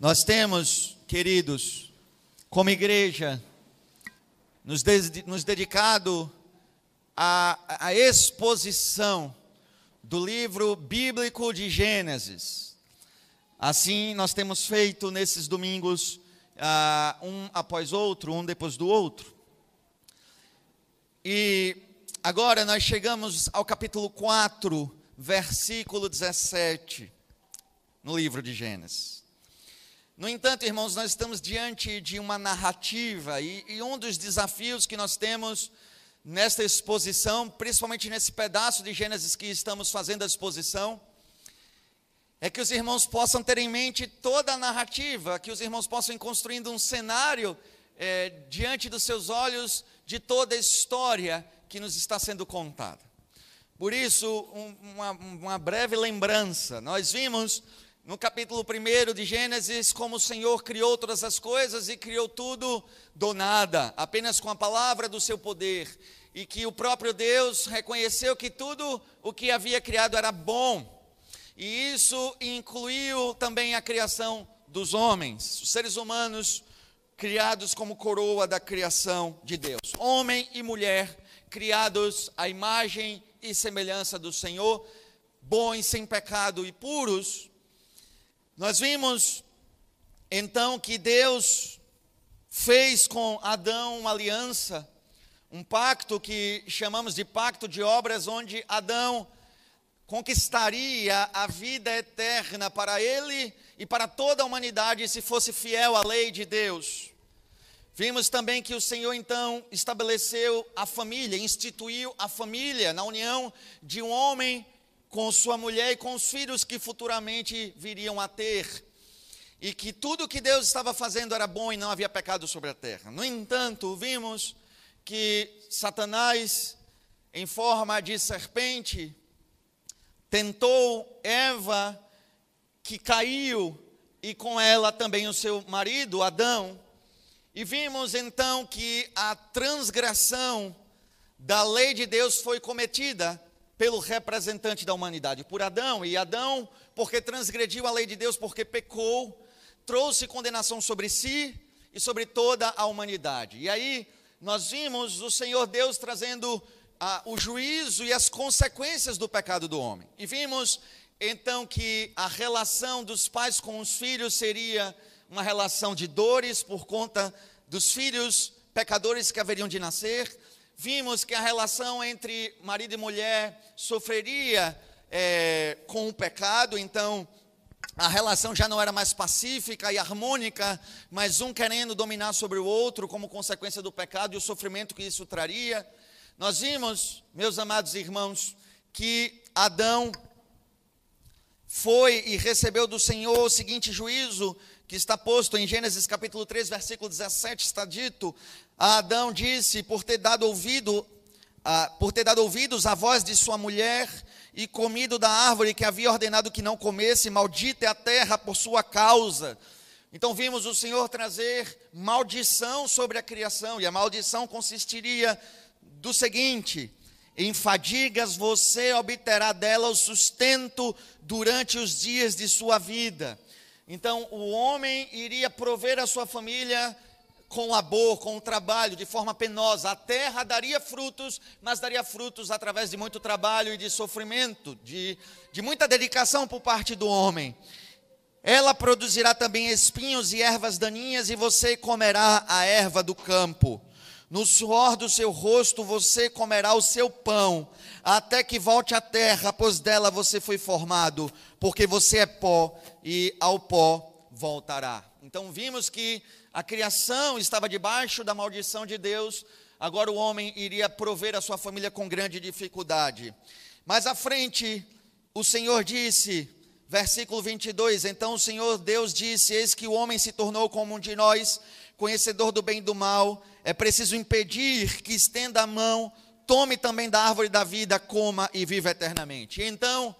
Nós temos, queridos, como igreja, nos, de, nos dedicado à, à exposição do livro bíblico de Gênesis. Assim, nós temos feito nesses domingos, uh, um após outro, um depois do outro. E agora nós chegamos ao capítulo 4, versículo 17, no livro de Gênesis. No entanto, irmãos, nós estamos diante de uma narrativa e, e, um dos desafios que nós temos nesta exposição, principalmente nesse pedaço de Gênesis que estamos fazendo a exposição, é que os irmãos possam ter em mente toda a narrativa, que os irmãos possam ir construindo um cenário é, diante dos seus olhos de toda a história que nos está sendo contada. Por isso, um, uma, uma breve lembrança: nós vimos no capítulo 1 de Gênesis, como o Senhor criou todas as coisas e criou tudo do nada, apenas com a palavra do seu poder, e que o próprio Deus reconheceu que tudo o que havia criado era bom, e isso incluiu também a criação dos homens, os seres humanos criados como coroa da criação de Deus, homem e mulher criados à imagem e semelhança do Senhor, bons, sem pecado e puros, nós vimos então que Deus fez com Adão uma aliança, um pacto que chamamos de pacto de obras, onde Adão conquistaria a vida eterna para ele e para toda a humanidade se fosse fiel à lei de Deus. Vimos também que o Senhor então estabeleceu a família, instituiu a família na união de um homem com sua mulher e com os filhos que futuramente viriam a ter. E que tudo que Deus estava fazendo era bom e não havia pecado sobre a terra. No entanto, vimos que Satanás, em forma de serpente, tentou Eva, que caiu, e com ela também o seu marido, Adão. E vimos então que a transgressão da lei de Deus foi cometida pelo representante da humanidade, por Adão. E Adão, porque transgrediu a lei de Deus, porque pecou, trouxe condenação sobre si e sobre toda a humanidade. E aí nós vimos o Senhor Deus trazendo ah, o juízo e as consequências do pecado do homem. E vimos então que a relação dos pais com os filhos seria uma relação de dores por conta dos filhos pecadores que haveriam de nascer vimos que a relação entre marido e mulher sofreria é, com o pecado, então a relação já não era mais pacífica e harmônica, mas um querendo dominar sobre o outro como consequência do pecado e o sofrimento que isso traria. Nós vimos, meus amados irmãos, que Adão foi e recebeu do Senhor o seguinte juízo que está posto em Gênesis capítulo 3, versículo 17, está dito: Adão disse, por ter dado ouvido, ah, por ter dado ouvidos à voz de sua mulher e comido da árvore que havia ordenado que não comesse, maldita é a terra por sua causa. Então vimos o Senhor trazer maldição sobre a criação, e a maldição consistiria do seguinte: em fadigas você obterá dela o sustento durante os dias de sua vida. Então, o homem iria prover a sua família com labor, com o trabalho, de forma penosa. A terra daria frutos, mas daria frutos através de muito trabalho e de sofrimento, de, de muita dedicação por parte do homem. Ela produzirá também espinhos e ervas daninhas, e você comerá a erva do campo. No suor do seu rosto você comerá o seu pão, até que volte à terra, pois dela você foi formado, porque você é pó e ao pó voltará. Então vimos que a criação estava debaixo da maldição de Deus, agora o homem iria prover a sua família com grande dificuldade. Mais à frente, o Senhor disse, versículo 22, então o Senhor Deus disse: Eis que o homem se tornou como um de nós, conhecedor do bem e do mal é preciso impedir que estenda a mão, tome também da árvore da vida, coma e viva eternamente. Então,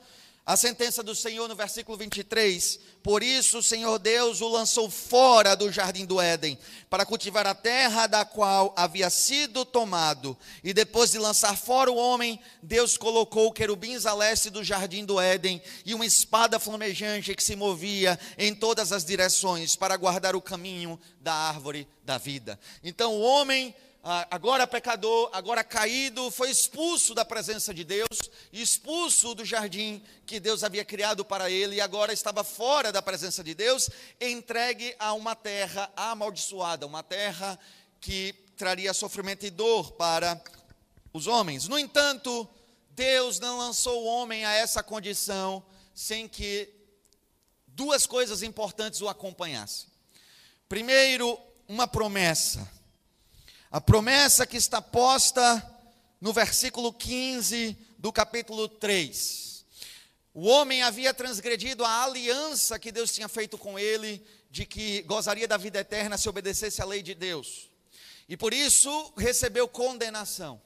A sentença do Senhor no versículo 23: Por isso o Senhor Deus o lançou fora do jardim do Éden, para cultivar a terra da qual havia sido tomado. E depois de lançar fora o homem, Deus colocou querubins a leste do jardim do Éden e uma espada flamejante que se movia em todas as direções para guardar o caminho da árvore da vida. Então o homem agora pecador, agora caído, foi expulso da presença de Deus, expulso do jardim que Deus havia criado para ele, e agora estava fora da presença de Deus, entregue a uma terra amaldiçoada, uma terra que traria sofrimento e dor para os homens. No entanto, Deus não lançou o homem a essa condição sem que duas coisas importantes o acompanhassem. Primeiro, uma promessa. A promessa que está posta no versículo 15 do capítulo 3. O homem havia transgredido a aliança que Deus tinha feito com ele, de que gozaria da vida eterna se obedecesse à lei de Deus. E por isso recebeu condenação.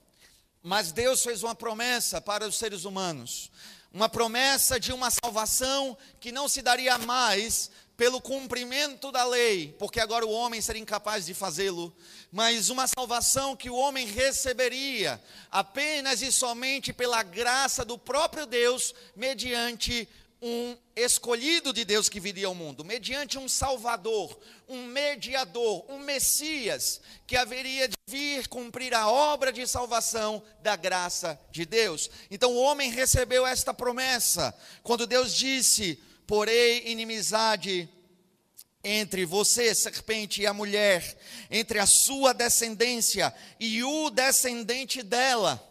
Mas Deus fez uma promessa para os seres humanos, uma promessa de uma salvação que não se daria mais pelo cumprimento da lei, porque agora o homem seria incapaz de fazê-lo, mas uma salvação que o homem receberia apenas e somente pela graça do próprio Deus, mediante um escolhido de Deus que viria ao mundo, mediante um Salvador, um mediador, um Messias, que haveria de vir cumprir a obra de salvação da graça de Deus. Então o homem recebeu esta promessa, quando Deus disse: porém inimizade entre você, serpente, e a mulher, entre a sua descendência e o descendente dela.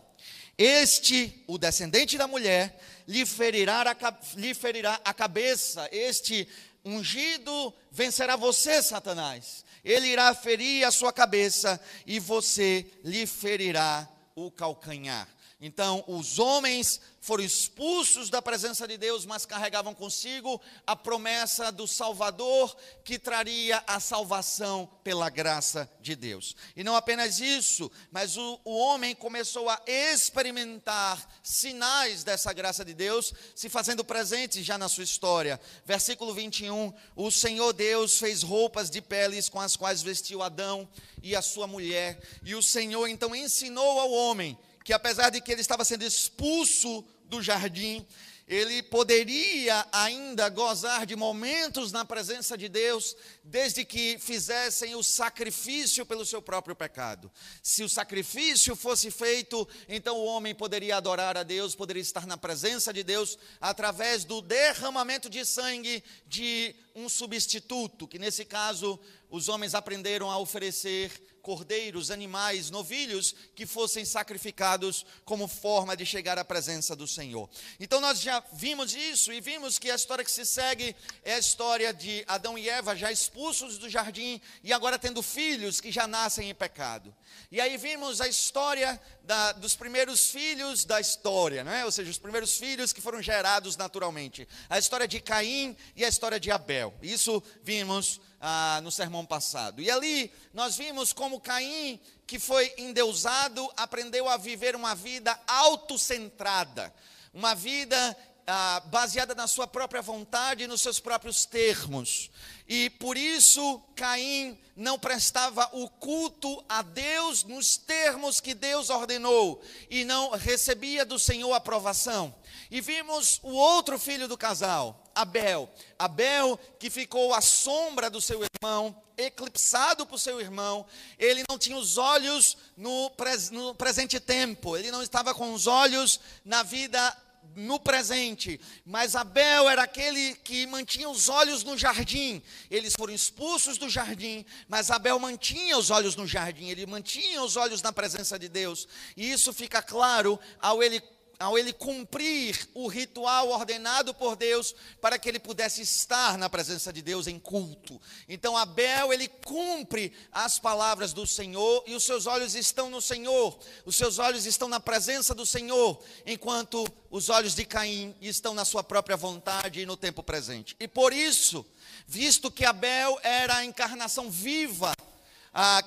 Este, o descendente da mulher, lhe ferirá a, lhe ferirá a cabeça. Este ungido vencerá você, Satanás. Ele irá ferir a sua cabeça e você lhe ferirá o calcanhar. Então, os homens foram expulsos da presença de Deus, mas carregavam consigo a promessa do Salvador que traria a salvação pela graça de Deus. E não apenas isso, mas o, o homem começou a experimentar sinais dessa graça de Deus, se fazendo presentes já na sua história. Versículo 21: O Senhor Deus fez roupas de peles com as quais vestiu Adão e a sua mulher, e o Senhor então ensinou ao homem que apesar de que ele estava sendo expulso do jardim, ele poderia ainda gozar de momentos na presença de Deus, desde que fizessem o sacrifício pelo seu próprio pecado. Se o sacrifício fosse feito, então o homem poderia adorar a Deus, poderia estar na presença de Deus através do derramamento de sangue de um substituto, que nesse caso os homens aprenderam a oferecer cordeiros, animais, novilhos que fossem sacrificados como forma de chegar à presença do Senhor. Então nós já vimos isso e vimos que a história que se segue é a história de Adão e Eva já expulsos do jardim e agora tendo filhos que já nascem em pecado. E aí vimos a história da, dos primeiros filhos da história, né? ou seja, os primeiros filhos que foram gerados naturalmente. A história de Caim e a história de Abel. Isso vimos ah, no sermão passado. E ali nós vimos como Caim, que foi endeusado, aprendeu a viver uma vida autocentrada, uma vida ah, baseada na sua própria vontade e nos seus próprios termos. E por isso Caim não prestava o culto a Deus nos termos que Deus ordenou e não recebia do Senhor aprovação. E vimos o outro filho do casal, Abel. Abel que ficou à sombra do seu irmão, eclipsado por seu irmão, ele não tinha os olhos no, pres no presente tempo, ele não estava com os olhos na vida no presente, mas Abel era aquele que mantinha os olhos no jardim. Eles foram expulsos do jardim, mas Abel mantinha os olhos no jardim, ele mantinha os olhos na presença de Deus. E isso fica claro ao ele ao ele cumprir o ritual ordenado por Deus para que ele pudesse estar na presença de Deus em culto. Então Abel, ele cumpre as palavras do Senhor e os seus olhos estão no Senhor, os seus olhos estão na presença do Senhor, enquanto os olhos de Caim estão na sua própria vontade e no tempo presente. E por isso, visto que Abel era a encarnação viva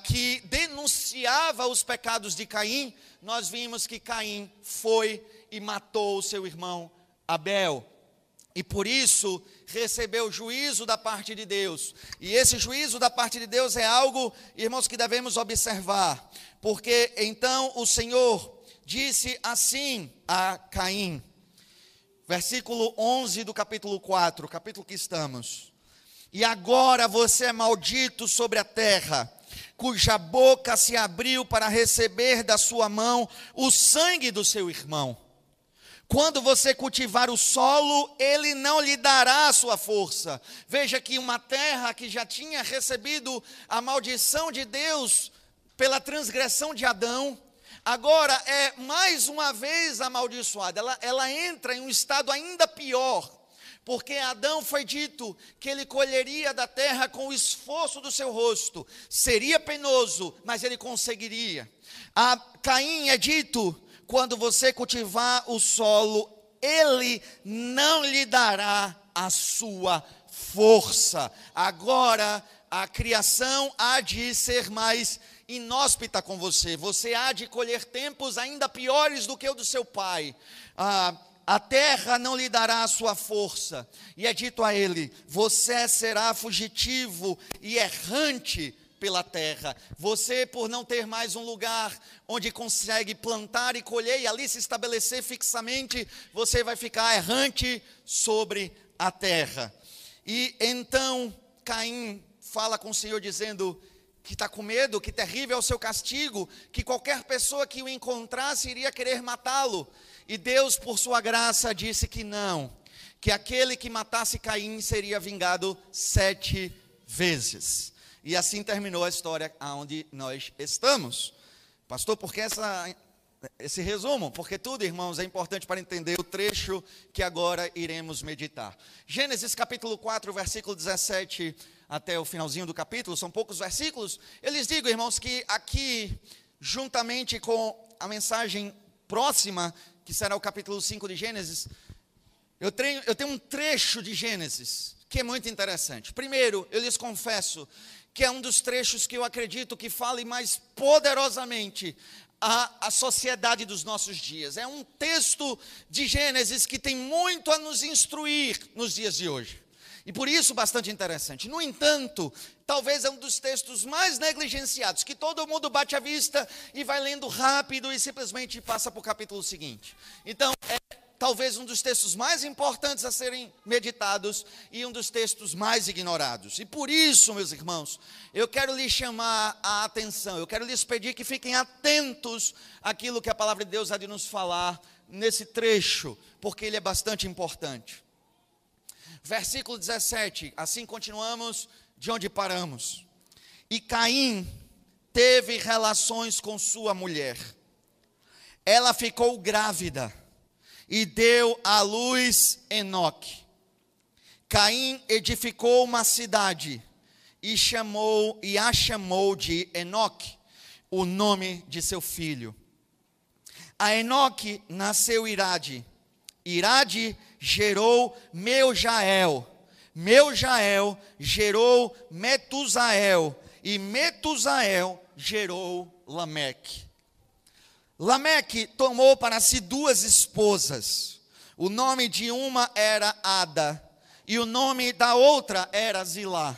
que denunciava os pecados de Caim, nós vimos que Caim foi e matou o seu irmão Abel. e por isso recebeu juízo da parte de Deus. E esse juízo da parte de Deus é algo, irmãos, que devemos observar, porque então o Senhor disse assim a Caim, versículo 11 do capítulo 4, capítulo que estamos. E agora você é maldito sobre a terra, cuja boca se abriu para receber da sua mão o sangue do seu irmão. Quando você cultivar o solo, ele não lhe dará a sua força. Veja que uma terra que já tinha recebido a maldição de Deus pela transgressão de Adão, agora é mais uma vez amaldiçoada. Ela, ela entra em um estado ainda pior, porque Adão foi dito que ele colheria da terra com o esforço do seu rosto. Seria penoso, mas ele conseguiria. A Caim é dito quando você cultivar o solo, ele não lhe dará a sua força. Agora, a criação há de ser mais inóspita com você. Você há de colher tempos ainda piores do que o do seu pai. Ah, a terra não lhe dará a sua força. E é dito a ele: você será fugitivo e errante pela terra. Você, por não ter mais um lugar onde consegue plantar e colher e ali se estabelecer fixamente, você vai ficar errante sobre a terra. E então Caim fala com o Senhor dizendo que está com medo, que terrível é o seu castigo, que qualquer pessoa que o encontrasse iria querer matá-lo. E Deus, por sua graça, disse que não, que aquele que matasse Caim seria vingado sete vezes. E assim terminou a história onde nós estamos. Pastor, por que essa, esse resumo? Porque tudo, irmãos, é importante para entender o trecho que agora iremos meditar. Gênesis capítulo 4, versículo 17 até o finalzinho do capítulo, são poucos versículos. Eu lhes digo, irmãos, que aqui, juntamente com a mensagem próxima, que será o capítulo 5 de Gênesis, eu tenho, eu tenho um trecho de Gênesis que é muito interessante. Primeiro, eu lhes confesso que é um dos trechos que eu acredito que fale mais poderosamente a, a sociedade dos nossos dias. É um texto de Gênesis que tem muito a nos instruir nos dias de hoje. E por isso bastante interessante. No entanto, talvez é um dos textos mais negligenciados, que todo mundo bate a vista e vai lendo rápido e simplesmente passa para o capítulo seguinte. Então, é talvez um dos textos mais importantes a serem meditados e um dos textos mais ignorados. E por isso, meus irmãos, eu quero lhes chamar a atenção, eu quero lhes pedir que fiquem atentos àquilo que a palavra de Deus há de nos falar nesse trecho, porque ele é bastante importante. Versículo 17, assim continuamos de onde paramos. E Caim teve relações com sua mulher. Ela ficou grávida e deu à luz Enoque. Caim edificou uma cidade e chamou e a chamou de Enoque, o nome de seu filho. A Enoque nasceu Irade. Irade gerou Meujael. Meujael gerou Metusael e Metusael gerou Lameque. Lameque tomou para si duas esposas. O nome de uma era Ada e o nome da outra era Zilá.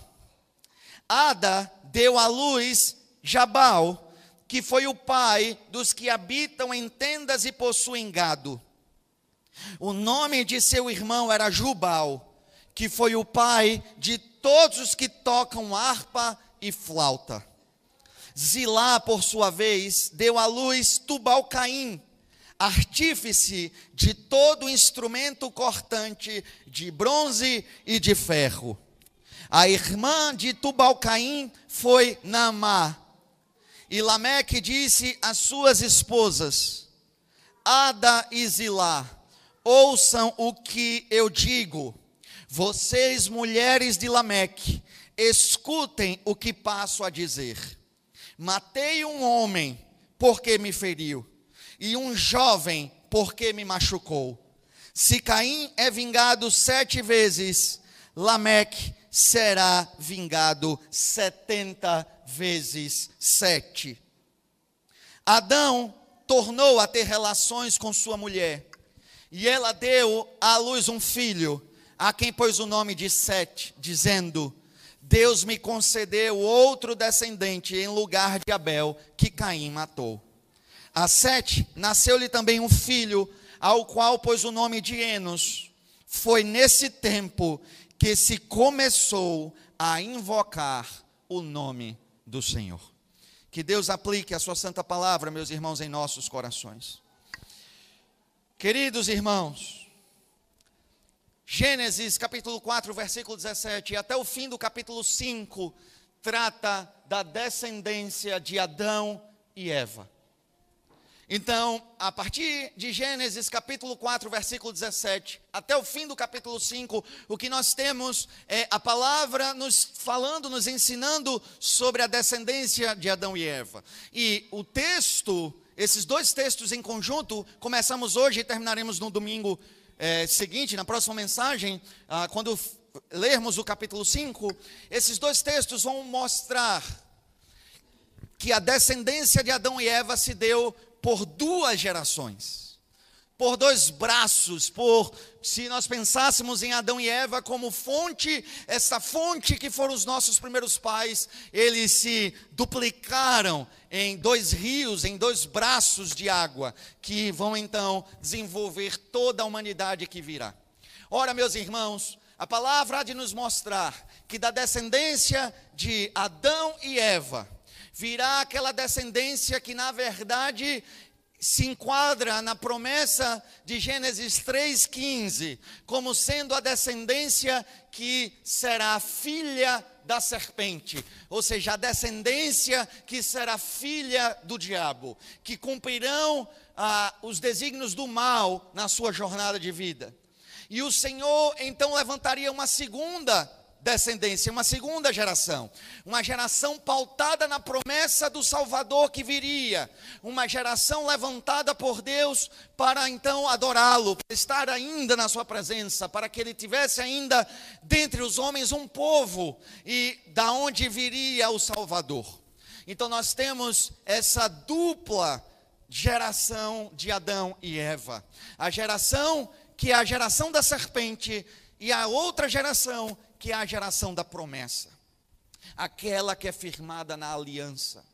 Ada deu à luz Jabal, que foi o pai dos que habitam em tendas e possuem gado. O nome de seu irmão era Jubal, que foi o pai de todos os que tocam harpa e flauta. Zilá, por sua vez, deu à luz Tubal-Caim, artífice de todo instrumento cortante de bronze e de ferro. A irmã de Tubal-Caim foi Naamá. E Lameque disse às suas esposas: Ada e Zilá, ouçam o que eu digo. Vocês, mulheres de Lameque, escutem o que passo a dizer. Matei um homem porque me feriu, e um jovem porque me machucou. Se Caim é vingado sete vezes, Lameque será vingado setenta vezes sete. Adão tornou a ter relações com sua mulher, e ela deu à luz um filho, a quem pôs o nome de Sete, dizendo: Deus me concedeu outro descendente em lugar de Abel, que Caim matou. A Sete nasceu-lhe também um filho, ao qual pôs o nome de Enos. Foi nesse tempo que se começou a invocar o nome do Senhor. Que Deus aplique a sua santa palavra, meus irmãos, em nossos corações. Queridos irmãos, Gênesis capítulo 4, versículo 17, e até o fim do capítulo 5, trata da descendência de Adão e Eva. Então, a partir de Gênesis capítulo 4, versículo 17, até o fim do capítulo 5, o que nós temos é a palavra nos falando, nos ensinando sobre a descendência de Adão e Eva. E o texto, esses dois textos em conjunto, começamos hoje e terminaremos no domingo é, seguinte, na próxima mensagem, ah, quando lermos o capítulo 5, esses dois textos vão mostrar que a descendência de Adão e Eva se deu por duas gerações, por dois braços, por se nós pensássemos em Adão e Eva como fonte, essa fonte que foram os nossos primeiros pais, eles se duplicaram em dois rios, em dois braços de água, que vão então desenvolver toda a humanidade que virá. Ora, meus irmãos, a palavra há de nos mostrar que da descendência de Adão e Eva, virá aquela descendência que, na verdade, se enquadra na promessa de Gênesis 3,15, como sendo a descendência que será filha da serpente, ou seja, a descendência que será filha do diabo, que cumprirão ah, os desígnios do mal na sua jornada de vida. E o Senhor então levantaria uma segunda descendência, uma segunda geração, uma geração pautada na promessa do Salvador que viria, uma geração levantada por Deus para então adorá-lo, para estar ainda na sua presença, para que ele tivesse ainda dentre os homens um povo e da onde viria o Salvador. Então nós temos essa dupla geração de Adão e Eva, a geração que é a geração da serpente e a outra geração que é a geração da promessa, aquela que é firmada na aliança.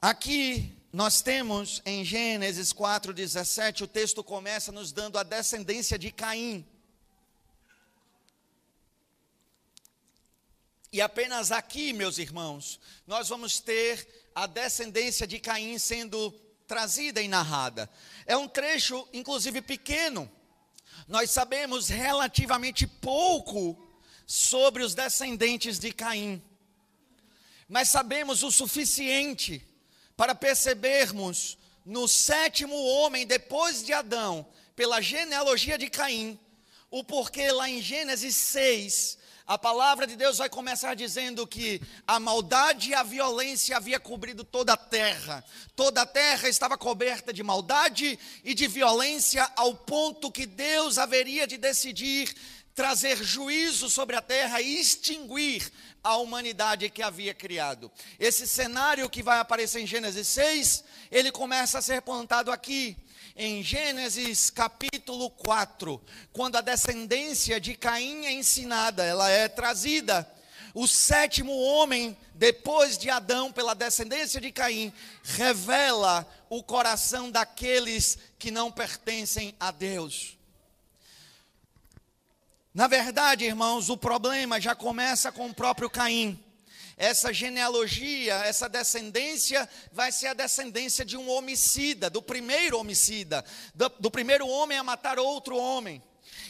Aqui nós temos em Gênesis 4,17, o texto começa nos dando a descendência de Caim. E apenas aqui, meus irmãos, nós vamos ter a descendência de Caim sendo trazida e narrada. É um trecho, inclusive, pequeno, nós sabemos relativamente pouco sobre os descendentes de Caim, mas sabemos o suficiente para percebermos no sétimo homem depois de Adão, pela genealogia de Caim, o porquê lá em Gênesis 6, a palavra de Deus vai começar dizendo que a maldade e a violência havia cobrido toda a terra. Toda a terra estava coberta de maldade e de violência ao ponto que Deus haveria de decidir trazer juízo sobre a terra e extinguir a humanidade que havia criado. Esse cenário que vai aparecer em Gênesis 6, ele começa a ser plantado aqui em Gênesis capítulo 4, quando a descendência de Caim é ensinada, ela é trazida. O sétimo homem, depois de Adão, pela descendência de Caim, revela o coração daqueles que não pertencem a Deus. Na verdade, irmãos, o problema já começa com o próprio Caim essa genealogia, essa descendência, vai ser a descendência de um homicida, do primeiro homicida, do, do primeiro homem a matar outro homem.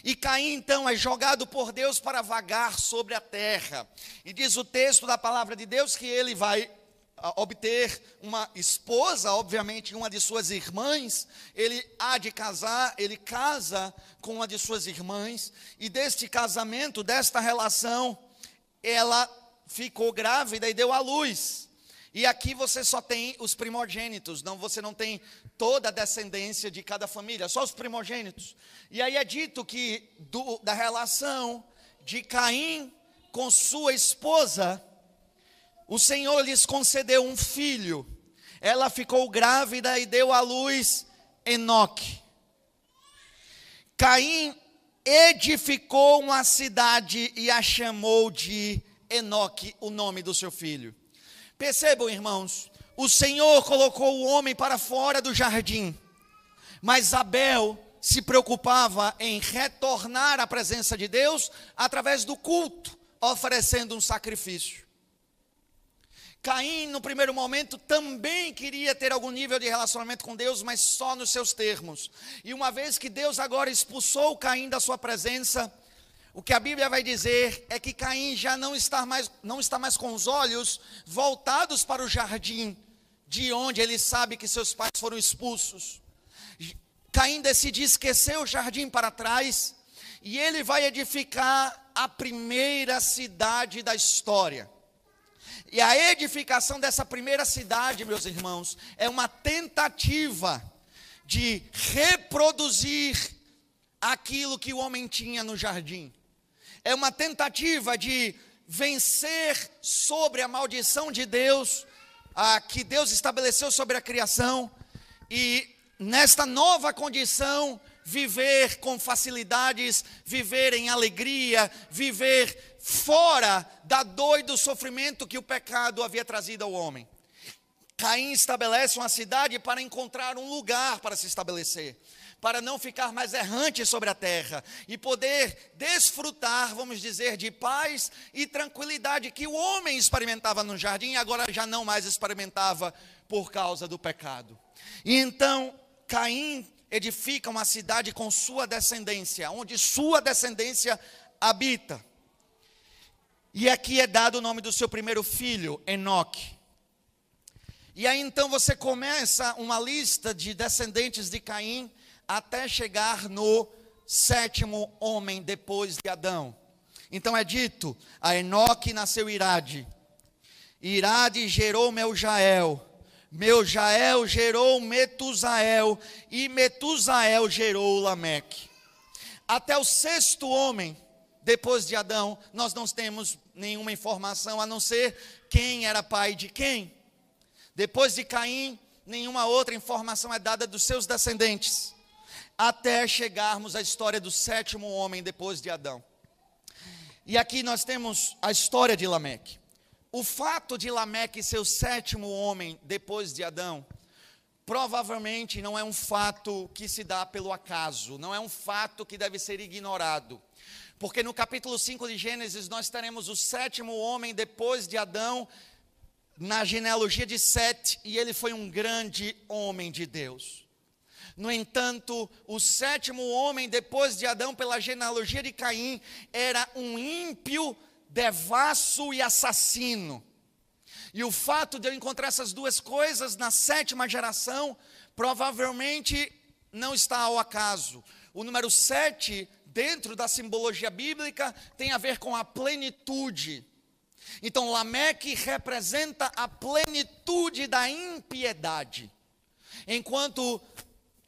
E Caim então é jogado por Deus para vagar sobre a terra. E diz o texto da palavra de Deus que ele vai ah, obter uma esposa, obviamente uma de suas irmãs, ele há de casar, ele casa com uma de suas irmãs, e deste casamento, desta relação, ela ficou grávida e deu à luz. E aqui você só tem os primogênitos, não você não tem toda a descendência de cada família, só os primogênitos. E aí é dito que do, da relação de Caim com sua esposa, o Senhor lhes concedeu um filho. Ela ficou grávida e deu à luz Enoque. Caim edificou uma cidade e a chamou de Enoque, o nome do seu filho. Percebam, irmãos, o Senhor colocou o homem para fora do jardim, mas Abel se preocupava em retornar à presença de Deus através do culto, oferecendo um sacrifício. Caim, no primeiro momento, também queria ter algum nível de relacionamento com Deus, mas só nos seus termos. E uma vez que Deus agora expulsou Caim da sua presença, o que a Bíblia vai dizer é que Caim já não está mais, não está mais com os olhos voltados para o jardim, de onde ele sabe que seus pais foram expulsos. Caim decide esquecer o jardim para trás e ele vai edificar a primeira cidade da história. E a edificação dessa primeira cidade, meus irmãos, é uma tentativa de reproduzir aquilo que o homem tinha no jardim. É uma tentativa de vencer sobre a maldição de Deus, a, que Deus estabeleceu sobre a criação, e nesta nova condição, viver com facilidades, viver em alegria, viver fora da dor e do sofrimento que o pecado havia trazido ao homem. Caim estabelece uma cidade para encontrar um lugar para se estabelecer, para não ficar mais errante sobre a terra e poder desfrutar, vamos dizer, de paz e tranquilidade que o homem experimentava no jardim e agora já não mais experimentava por causa do pecado. E então Caim edifica uma cidade com sua descendência, onde sua descendência habita. E aqui é dado o nome do seu primeiro filho, Enoque. E aí então você começa uma lista de descendentes de Caim até chegar no sétimo homem depois de Adão. Então é dito: a Enoque nasceu Irade, Irade gerou Meljael, Meljael gerou Metusael, e Metusael gerou Lameque. Até o sexto homem depois de Adão, nós não temos nenhuma informação a não ser quem era pai de quem. Depois de Caim, nenhuma outra informação é dada dos seus descendentes, até chegarmos à história do sétimo homem depois de Adão. E aqui nós temos a história de Lameque. O fato de Lameque ser o sétimo homem depois de Adão, provavelmente não é um fato que se dá pelo acaso, não é um fato que deve ser ignorado. Porque no capítulo 5 de Gênesis nós teremos o sétimo homem depois de Adão, na genealogia de Sete, e ele foi um grande homem de Deus. No entanto, o sétimo homem depois de Adão, pela genealogia de Caim, era um ímpio, devasso e assassino. E o fato de eu encontrar essas duas coisas na sétima geração, provavelmente não está ao acaso. O número sete dentro da simbologia bíblica, tem a ver com a plenitude. Então, Lameque representa a plenitude da impiedade. Enquanto,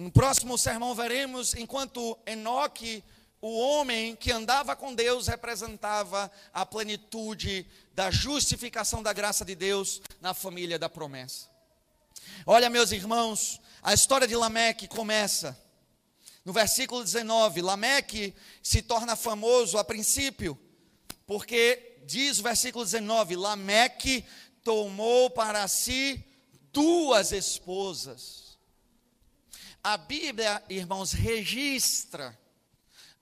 no próximo sermão veremos, enquanto Enoque, o homem que andava com Deus, representava a plenitude da justificação da graça de Deus na família da promessa. Olha, meus irmãos, a história de Lameque começa no versículo 19, Lameque se torna famoso a princípio, porque diz o versículo 19: Lameque tomou para si duas esposas. A Bíblia, irmãos, registra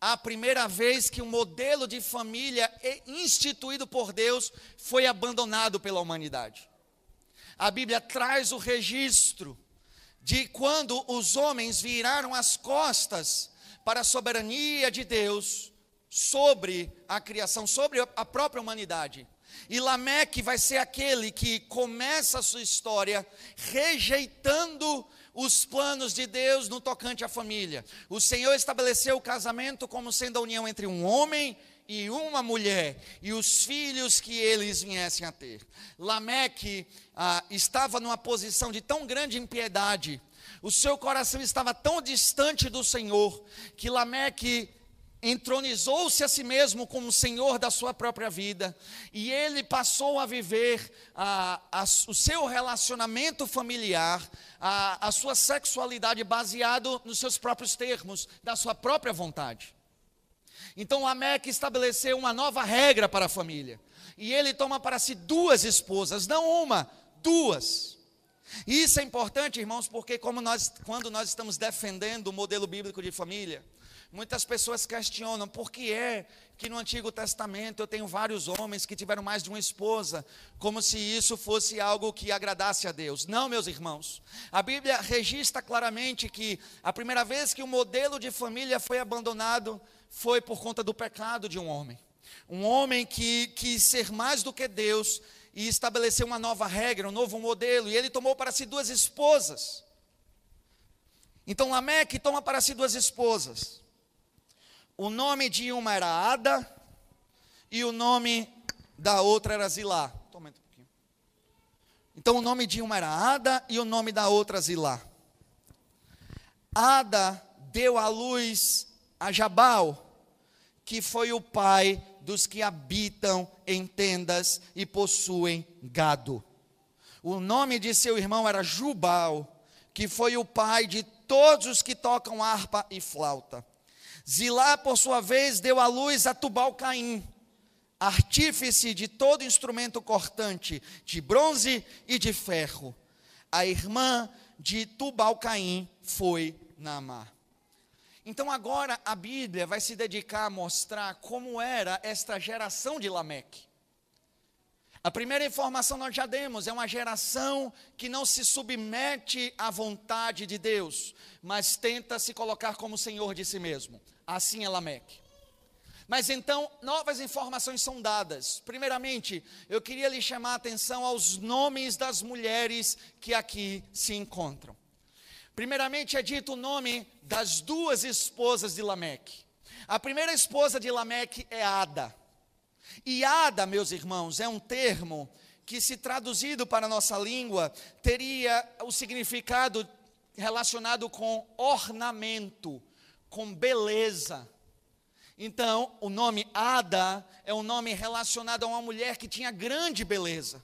a primeira vez que o um modelo de família instituído por Deus foi abandonado pela humanidade. A Bíblia traz o registro de quando os homens viraram as costas para a soberania de Deus sobre a criação, sobre a própria humanidade. E Lameque vai ser aquele que começa a sua história rejeitando os planos de Deus no tocante à família. O Senhor estabeleceu o casamento como sendo a união entre um homem e uma mulher, e os filhos que eles viessem a ter. Lameque ah, estava numa posição de tão grande impiedade, o seu coração estava tão distante do Senhor, que Lameque entronizou-se a si mesmo como senhor da sua própria vida, e ele passou a viver ah, a, o seu relacionamento familiar, a, a sua sexualidade baseado nos seus próprios termos, da sua própria vontade. Então Lameque estabeleceu uma nova regra para a família. E ele toma para si duas esposas, não uma, duas. Isso é importante, irmãos, porque como nós, quando nós estamos defendendo o modelo bíblico de família, muitas pessoas questionam por que é que no Antigo Testamento eu tenho vários homens que tiveram mais de uma esposa, como se isso fosse algo que agradasse a Deus. Não, meus irmãos. A Bíblia registra claramente que a primeira vez que o modelo de família foi abandonado foi por conta do pecado de um homem. Um homem que quis ser mais do que Deus e estabeleceu uma nova regra, um novo modelo, e ele tomou para si duas esposas. Então Lameque toma para si duas esposas. O nome de uma era Ada e o nome da outra era Zilá. Um então o nome de uma era Ada e o nome da outra Zilá. Ada deu à luz a Jabal, que foi o pai dos que habitam em tendas e possuem gado. O nome de seu irmão era Jubal, que foi o pai de todos os que tocam harpa e flauta. Zilá, por sua vez, deu à luz a Tubal-Caim, artífice de todo instrumento cortante, de bronze e de ferro. A irmã de Tubal-Caim foi Naamá. Então agora a Bíblia vai se dedicar a mostrar como era esta geração de Lameque. A primeira informação nós já demos, é uma geração que não se submete à vontade de Deus, mas tenta se colocar como senhor de si mesmo. Assim é Lameque. Mas então, novas informações são dadas. Primeiramente, eu queria lhe chamar a atenção aos nomes das mulheres que aqui se encontram. Primeiramente é dito o nome das duas esposas de Lameque. A primeira esposa de Lameque é Ada. E Ada, meus irmãos, é um termo que, se traduzido para a nossa língua, teria o significado relacionado com ornamento, com beleza. Então, o nome Ada é um nome relacionado a uma mulher que tinha grande beleza.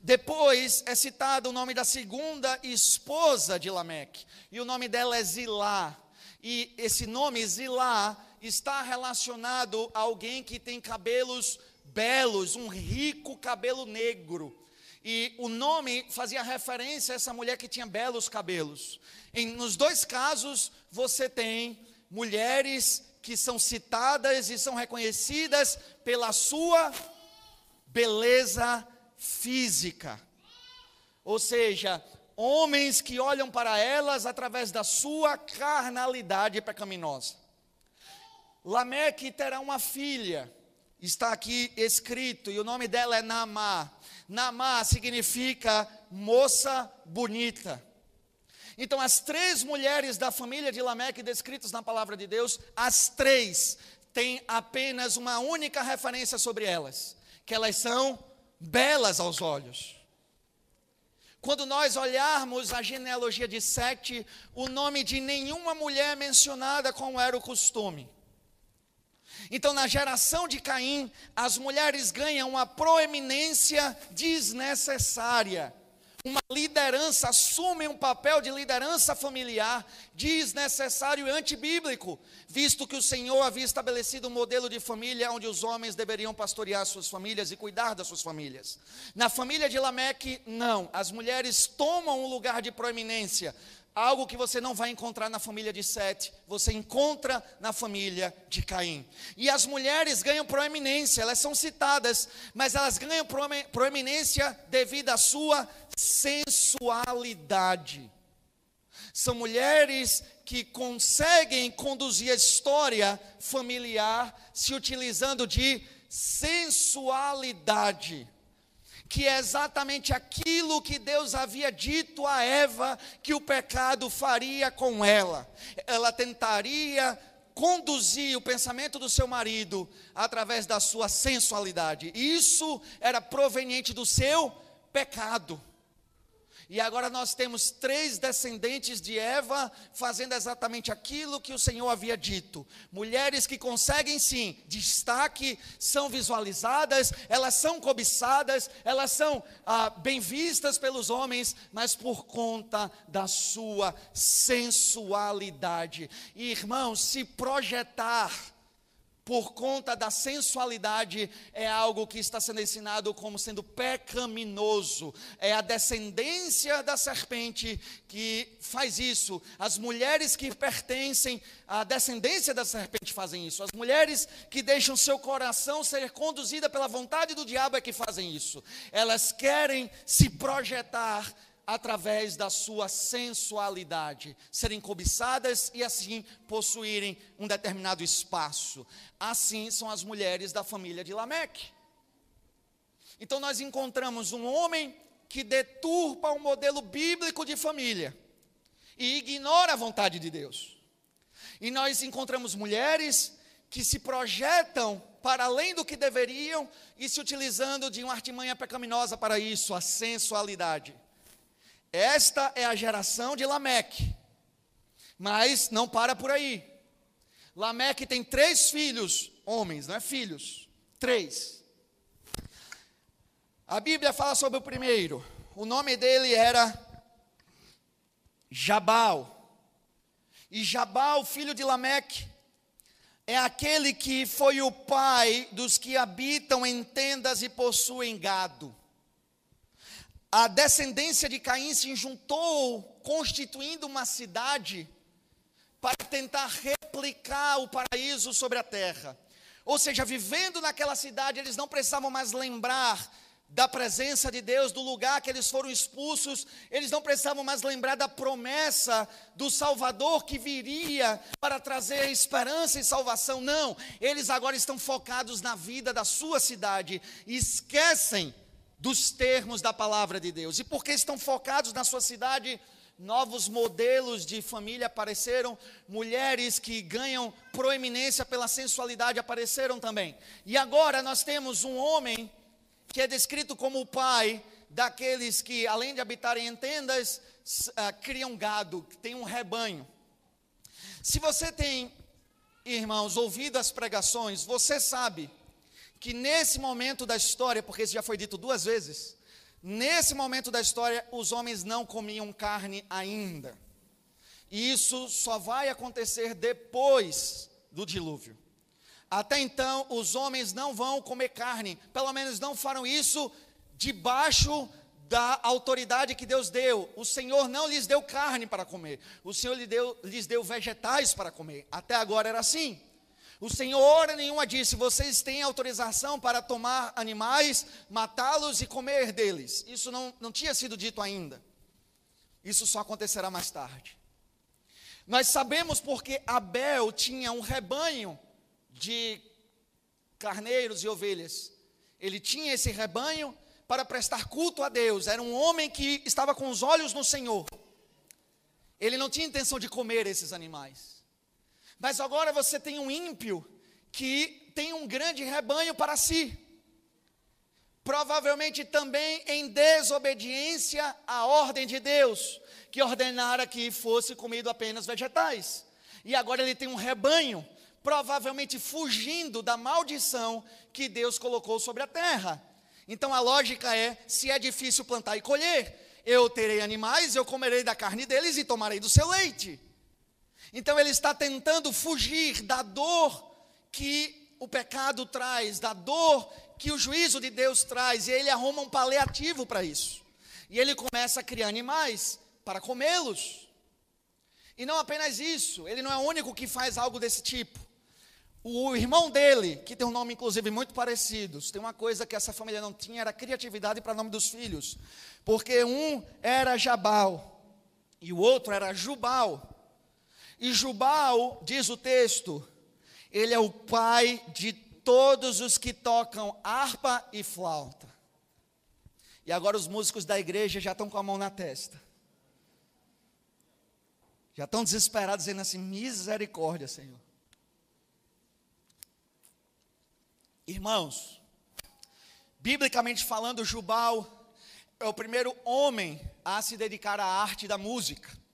Depois é citado o nome da segunda esposa de Lameque, e o nome dela é Zilá. E esse nome Zilá está relacionado a alguém que tem cabelos belos, um rico cabelo negro. E o nome fazia referência a essa mulher que tinha belos cabelos. Em, nos dois casos, você tem mulheres que são citadas e são reconhecidas pela sua beleza física. Ou seja, homens que olham para elas através da sua carnalidade pecaminosa. Lameque terá uma filha, está aqui escrito, e o nome dela é Naamá. Naamá significa moça bonita. Então, as três mulheres da família de Lameque descritas na palavra de Deus, as três têm apenas uma única referência sobre elas, que elas são belas aos olhos. Quando nós olharmos a genealogia de Sete, o nome de nenhuma mulher é mencionada como era o costume. Então, na geração de Caim, as mulheres ganham uma proeminência desnecessária uma liderança, assumem um papel de liderança familiar desnecessário e antibíblico, visto que o Senhor havia estabelecido um modelo de família onde os homens deveriam pastorear suas famílias e cuidar das suas famílias. Na família de Lameque, não, as mulheres tomam um lugar de proeminência, algo que você não vai encontrar na família de Sete, você encontra na família de Caim. E as mulheres ganham proeminência, elas são citadas, mas elas ganham proeminência devido à sua sensualidade. São mulheres que conseguem conduzir a história familiar se utilizando de sensualidade que é exatamente aquilo que Deus havia dito a Eva que o pecado faria com ela. Ela tentaria conduzir o pensamento do seu marido através da sua sensualidade. Isso era proveniente do seu pecado. E agora nós temos três descendentes de Eva fazendo exatamente aquilo que o Senhor havia dito. Mulheres que conseguem sim destaque, são visualizadas, elas são cobiçadas, elas são ah, bem vistas pelos homens, mas por conta da sua sensualidade. E, irmãos, se projetar por conta da sensualidade, é algo que está sendo ensinado como sendo pecaminoso. É a descendência da serpente que faz isso. As mulheres que pertencem à descendência da serpente fazem isso. As mulheres que deixam seu coração ser conduzida pela vontade do diabo é que fazem isso. Elas querem se projetar através da sua sensualidade, serem cobiçadas e assim possuírem um determinado espaço. Assim são as mulheres da família de Lameque. Então nós encontramos um homem que deturpa o um modelo bíblico de família e ignora a vontade de Deus. E nós encontramos mulheres que se projetam para além do que deveriam e se utilizando de uma artimanha pecaminosa para isso, a sensualidade. Esta é a geração de Lameque. Mas não para por aí. Lameque tem três filhos, homens, não é filhos, três. A Bíblia fala sobre o primeiro. O nome dele era Jabal. E Jabal, filho de Lameque, é aquele que foi o pai dos que habitam em tendas e possuem gado a descendência de Caim se juntou, constituindo uma cidade, para tentar replicar o paraíso sobre a terra. Ou seja, vivendo naquela cidade, eles não precisavam mais lembrar da presença de Deus, do lugar que eles foram expulsos, eles não precisavam mais lembrar da promessa do Salvador que viria para trazer esperança e salvação. Não, eles agora estão focados na vida da sua cidade, e esquecem dos termos da palavra de Deus. E porque estão focados na sua cidade, novos modelos de família apareceram, mulheres que ganham proeminência pela sensualidade apareceram também. E agora nós temos um homem que é descrito como o pai daqueles que, além de habitarem em tendas, uh, criam gado, tem um rebanho. Se você tem, irmãos, ouvido as pregações, você sabe que nesse momento da história, porque isso já foi dito duas vezes, nesse momento da história os homens não comiam carne ainda. E isso só vai acontecer depois do dilúvio. Até então, os homens não vão comer carne, pelo menos não farão isso debaixo da autoridade que Deus deu. O Senhor não lhes deu carne para comer, o Senhor lhes deu, lhes deu vegetais para comer. Até agora era assim. O Senhor, nenhuma, disse: vocês têm autorização para tomar animais, matá-los e comer deles. Isso não, não tinha sido dito ainda. Isso só acontecerá mais tarde. Nós sabemos porque Abel tinha um rebanho de carneiros e ovelhas. Ele tinha esse rebanho para prestar culto a Deus. Era um homem que estava com os olhos no Senhor. Ele não tinha intenção de comer esses animais. Mas agora você tem um ímpio que tem um grande rebanho para si. Provavelmente também em desobediência à ordem de Deus, que ordenara que fosse comido apenas vegetais. E agora ele tem um rebanho, provavelmente fugindo da maldição que Deus colocou sobre a terra. Então a lógica é: se é difícil plantar e colher, eu terei animais, eu comerei da carne deles e tomarei do seu leite. Então ele está tentando fugir da dor que o pecado traz, da dor que o juízo de Deus traz, e ele arruma um paliativo para isso. E ele começa a criar animais para comê-los. E não apenas isso, ele não é o único que faz algo desse tipo. O irmão dele, que tem um nome inclusive muito parecido, tem uma coisa que essa família não tinha, era criatividade para o nome dos filhos. Porque um era Jabal e o outro era Jubal. E Jubal, diz o texto, ele é o pai de todos os que tocam harpa e flauta. E agora os músicos da igreja já estão com a mão na testa. Já estão desesperados, dizendo assim: misericórdia, Senhor. Irmãos, biblicamente falando, Jubal é o primeiro homem a se dedicar à arte da música.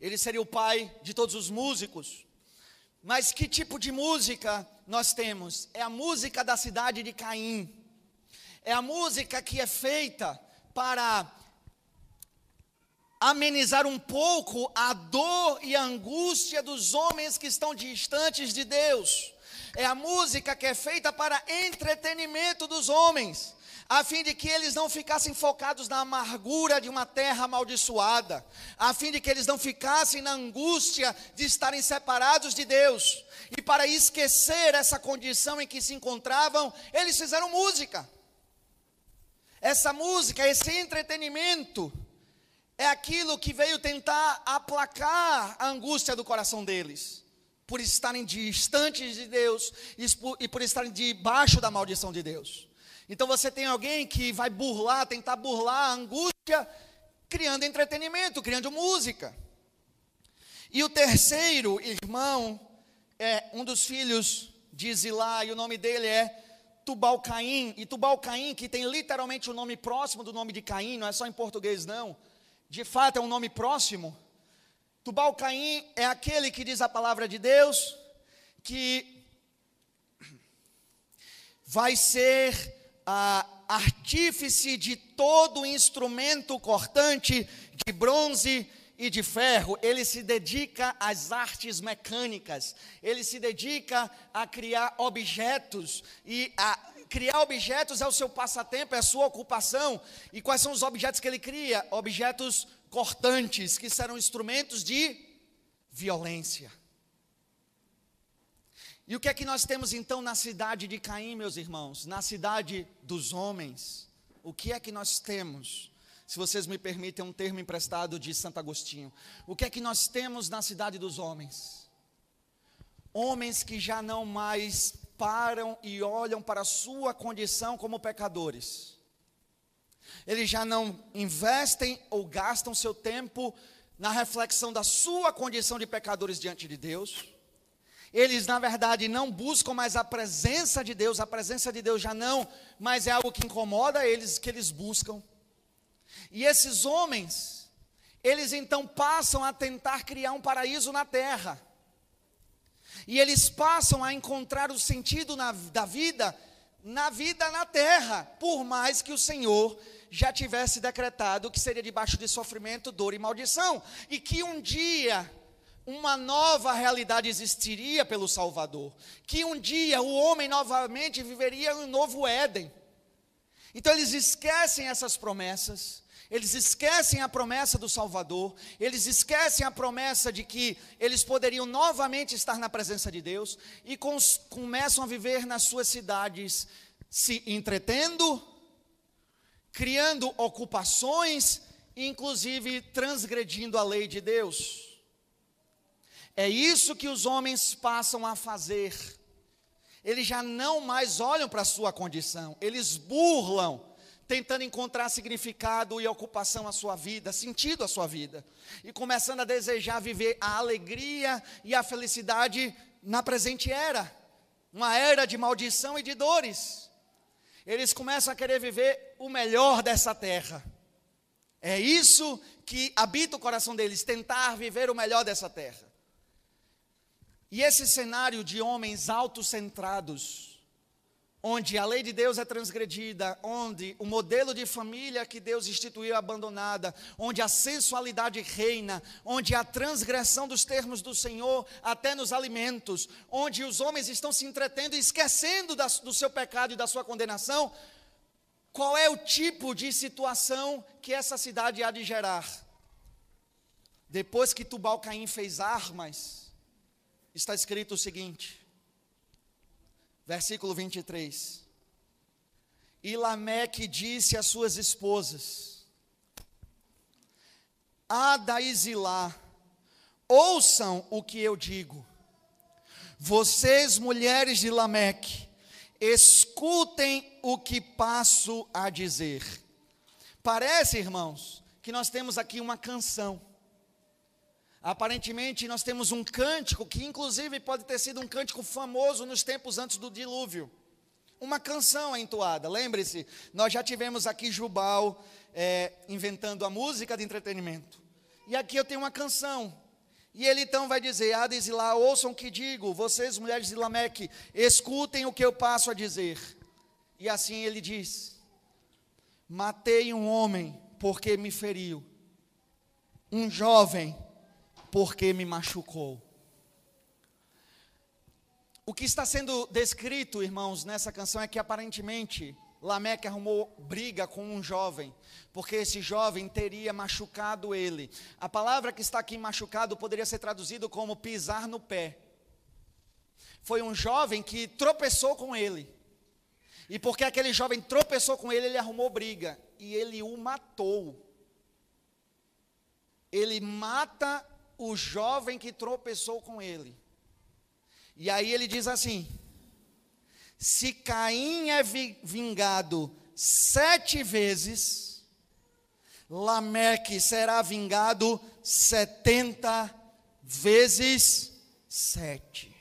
Ele seria o pai de todos os músicos. Mas que tipo de música nós temos? É a música da cidade de Caim. É a música que é feita para amenizar um pouco a dor e a angústia dos homens que estão distantes de Deus. É a música que é feita para entretenimento dos homens a fim de que eles não ficassem focados na amargura de uma terra amaldiçoada, a fim de que eles não ficassem na angústia de estarem separados de Deus. E para esquecer essa condição em que se encontravam, eles fizeram música. Essa música, esse entretenimento, é aquilo que veio tentar aplacar a angústia do coração deles, por estarem distantes de Deus e por estarem debaixo da maldição de Deus. Então você tem alguém que vai burlar, tentar burlar a angústia, criando entretenimento, criando música. E o terceiro irmão é um dos filhos de Zilá, e o nome dele é Tubal-Caim. E Tubal-Caim, que tem literalmente o um nome próximo do nome de Caim, não é só em português não. De fato é um nome próximo. Tubal-Caim é aquele que diz a palavra de Deus, que vai ser ah, artífice de todo instrumento cortante de bronze e de ferro, ele se dedica às artes mecânicas, ele se dedica a criar objetos e a criar objetos é o seu passatempo, é a sua ocupação. E quais são os objetos que ele cria? Objetos cortantes, que serão instrumentos de violência. E o que é que nós temos então na cidade de Caim, meus irmãos? Na cidade dos homens. O que é que nós temos? Se vocês me permitem um termo emprestado de Santo Agostinho. O que é que nós temos na cidade dos homens? Homens que já não mais param e olham para a sua condição como pecadores. Eles já não investem ou gastam seu tempo na reflexão da sua condição de pecadores diante de Deus eles, na verdade, não buscam mais a presença de Deus, a presença de Deus já não, mas é algo que incomoda eles, que eles buscam. E esses homens, eles então passam a tentar criar um paraíso na terra. E eles passam a encontrar o sentido na, da vida, na vida na terra, por mais que o Senhor já tivesse decretado que seria debaixo de sofrimento, dor e maldição, e que um dia uma nova realidade existiria pelo Salvador, que um dia o homem novamente viveria um novo Éden. Então eles esquecem essas promessas, eles esquecem a promessa do Salvador, eles esquecem a promessa de que eles poderiam novamente estar na presença de Deus e começam a viver nas suas cidades, se entretendo, criando ocupações, inclusive transgredindo a lei de Deus. É isso que os homens passam a fazer. Eles já não mais olham para a sua condição, eles burlam, tentando encontrar significado e ocupação à sua vida, sentido à sua vida, e começando a desejar viver a alegria e a felicidade na presente era, uma era de maldição e de dores. Eles começam a querer viver o melhor dessa terra. É isso que habita o coração deles, tentar viver o melhor dessa terra. E esse cenário de homens autocentrados, onde a lei de Deus é transgredida, onde o modelo de família que Deus instituiu é abandonada, onde a sensualidade reina, onde a transgressão dos termos do Senhor até nos alimentos, onde os homens estão se entretendo e esquecendo da, do seu pecado e da sua condenação, qual é o tipo de situação que essa cidade há de gerar? Depois que Tubal Caim fez armas, está escrito o seguinte, versículo 23. E Lameque disse às suas esposas: Ada e Zilá, ouçam o que eu digo. Vocês, mulheres de Lameque, escutem o que passo a dizer. Parece, irmãos, que nós temos aqui uma canção. Aparentemente, nós temos um cântico que, inclusive, pode ter sido um cântico famoso nos tempos antes do dilúvio. Uma canção entoada. Lembre-se, nós já tivemos aqui Jubal é, inventando a música de entretenimento. E aqui eu tenho uma canção. E ele então vai dizer: Hades e lá, ouçam o que digo, vocês, mulheres de Lameque, escutem o que eu passo a dizer. E assim ele diz: Matei um homem porque me feriu, um jovem porque me machucou. O que está sendo descrito, irmãos, nessa canção é que aparentemente Lameque arrumou briga com um jovem, porque esse jovem teria machucado ele. A palavra que está aqui machucado poderia ser traduzido como pisar no pé. Foi um jovem que tropeçou com ele. E porque aquele jovem tropeçou com ele, ele arrumou briga e ele o matou. Ele mata o jovem que tropeçou com ele. E aí ele diz assim: se Caim é vingado sete vezes, Lameque será vingado setenta vezes sete.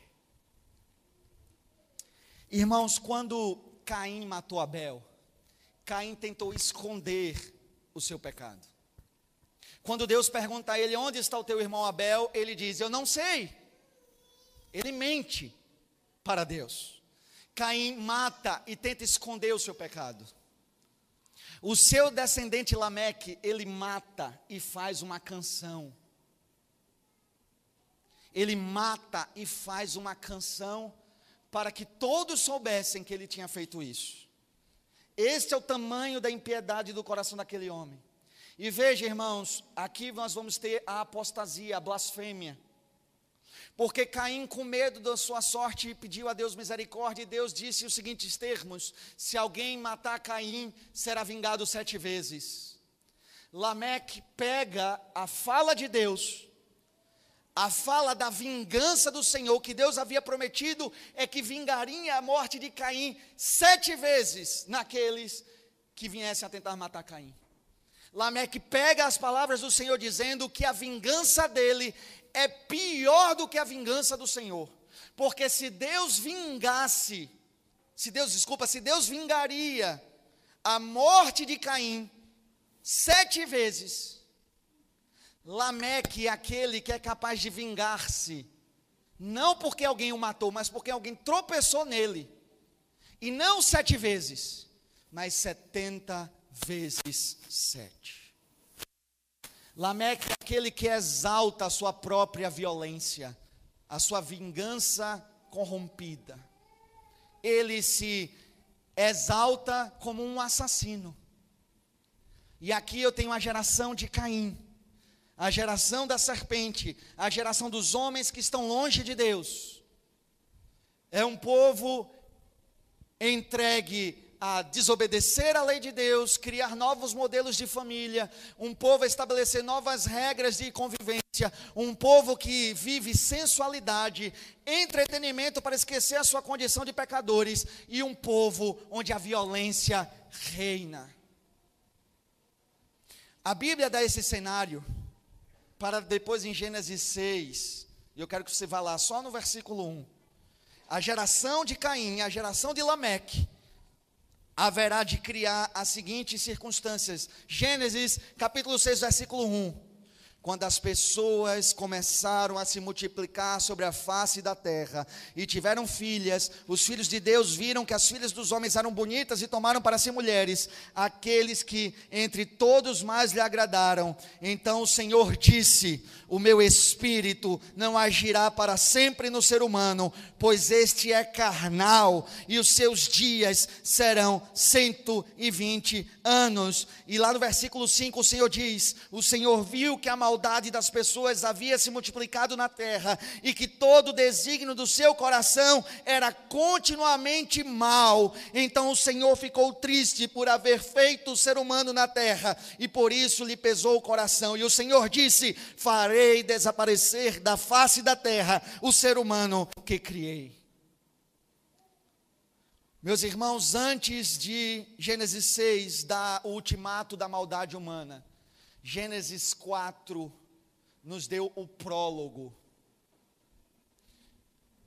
Irmãos, quando Caim matou Abel, Caim tentou esconder o seu pecado. Quando Deus pergunta a ele: Onde está o teu irmão Abel? Ele diz: Eu não sei. Ele mente para Deus. Caim mata e tenta esconder o seu pecado. O seu descendente Lameque, ele mata e faz uma canção. Ele mata e faz uma canção para que todos soubessem que ele tinha feito isso. Este é o tamanho da impiedade do coração daquele homem. E veja, irmãos, aqui nós vamos ter a apostasia, a blasfêmia. Porque Caim, com medo da sua sorte, pediu a Deus misericórdia, e Deus disse os seguintes termos: Se alguém matar Caim, será vingado sete vezes. Lameque pega a fala de Deus, a fala da vingança do Senhor, que Deus havia prometido, é que vingaria a morte de Caim sete vezes naqueles que viessem a tentar matar Caim. Lameque pega as palavras do Senhor dizendo que a vingança dele é pior do que a vingança do Senhor. Porque se Deus vingasse, se Deus, desculpa, se Deus vingaria a morte de Caim sete vezes, Lameque é aquele que é capaz de vingar-se, não porque alguém o matou, mas porque alguém tropeçou nele, e não sete vezes, mas setenta vezes sete. Lameque é aquele que exalta a sua própria violência, a sua vingança corrompida. Ele se exalta como um assassino. E aqui eu tenho a geração de Caim, a geração da serpente, a geração dos homens que estão longe de Deus. É um povo entregue a desobedecer a lei de Deus, criar novos modelos de família, um povo a estabelecer novas regras de convivência, um povo que vive sensualidade, entretenimento para esquecer a sua condição de pecadores, e um povo onde a violência reina. A Bíblia dá esse cenário para depois em Gênesis 6, e eu quero que você vá lá só no versículo 1. A geração de Caim, a geração de Lameque, haverá de criar as seguintes circunstâncias. Gênesis capítulo 6, versículo 1 quando as pessoas começaram a se multiplicar sobre a face da terra e tiveram filhas, os filhos de Deus viram que as filhas dos homens eram bonitas e tomaram para si mulheres, aqueles que entre todos mais lhe agradaram. Então o Senhor disse: O meu espírito não agirá para sempre no ser humano, pois este é carnal e os seus dias serão cento e vinte anos. E lá no versículo 5 o Senhor diz: O Senhor viu que a maldade maldade das pessoas havia se multiplicado na terra e que todo o desígnio do seu coração era continuamente mal. Então o Senhor ficou triste por haver feito o ser humano na terra e por isso lhe pesou o coração. E o Senhor disse: Farei desaparecer da face da terra o ser humano que criei. Meus irmãos, antes de Gênesis 6, da ultimato da maldade humana, Gênesis 4 nos deu o prólogo.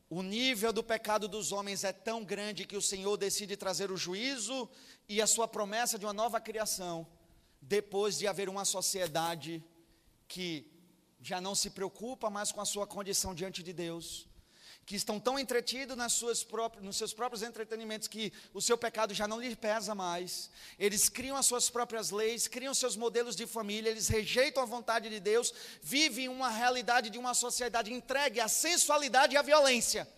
o nível do pecado dos homens é tão grande que o Senhor decide trazer o juízo e a sua promessa de uma nova criação, depois de haver uma sociedade que já não se preocupa mais com a sua condição diante de Deus, que estão tão entretidos nas suas próprias, nos seus próprios entretenimentos que o seu pecado já não lhe pesa mais. Eles criam as suas próprias leis, criam seus modelos de família, eles rejeitam a vontade de Deus, vivem uma realidade de uma sociedade entregue à sensualidade e à violência.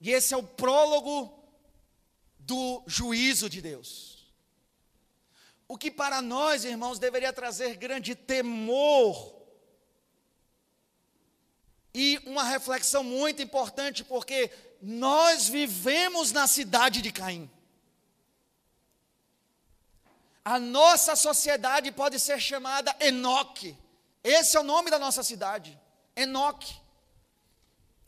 E esse é o prólogo do juízo de Deus. O que para nós, irmãos, deveria trazer grande temor uma reflexão muito importante, porque nós vivemos na cidade de Caim. A nossa sociedade pode ser chamada Enoque. Esse é o nome da nossa cidade, Enoque.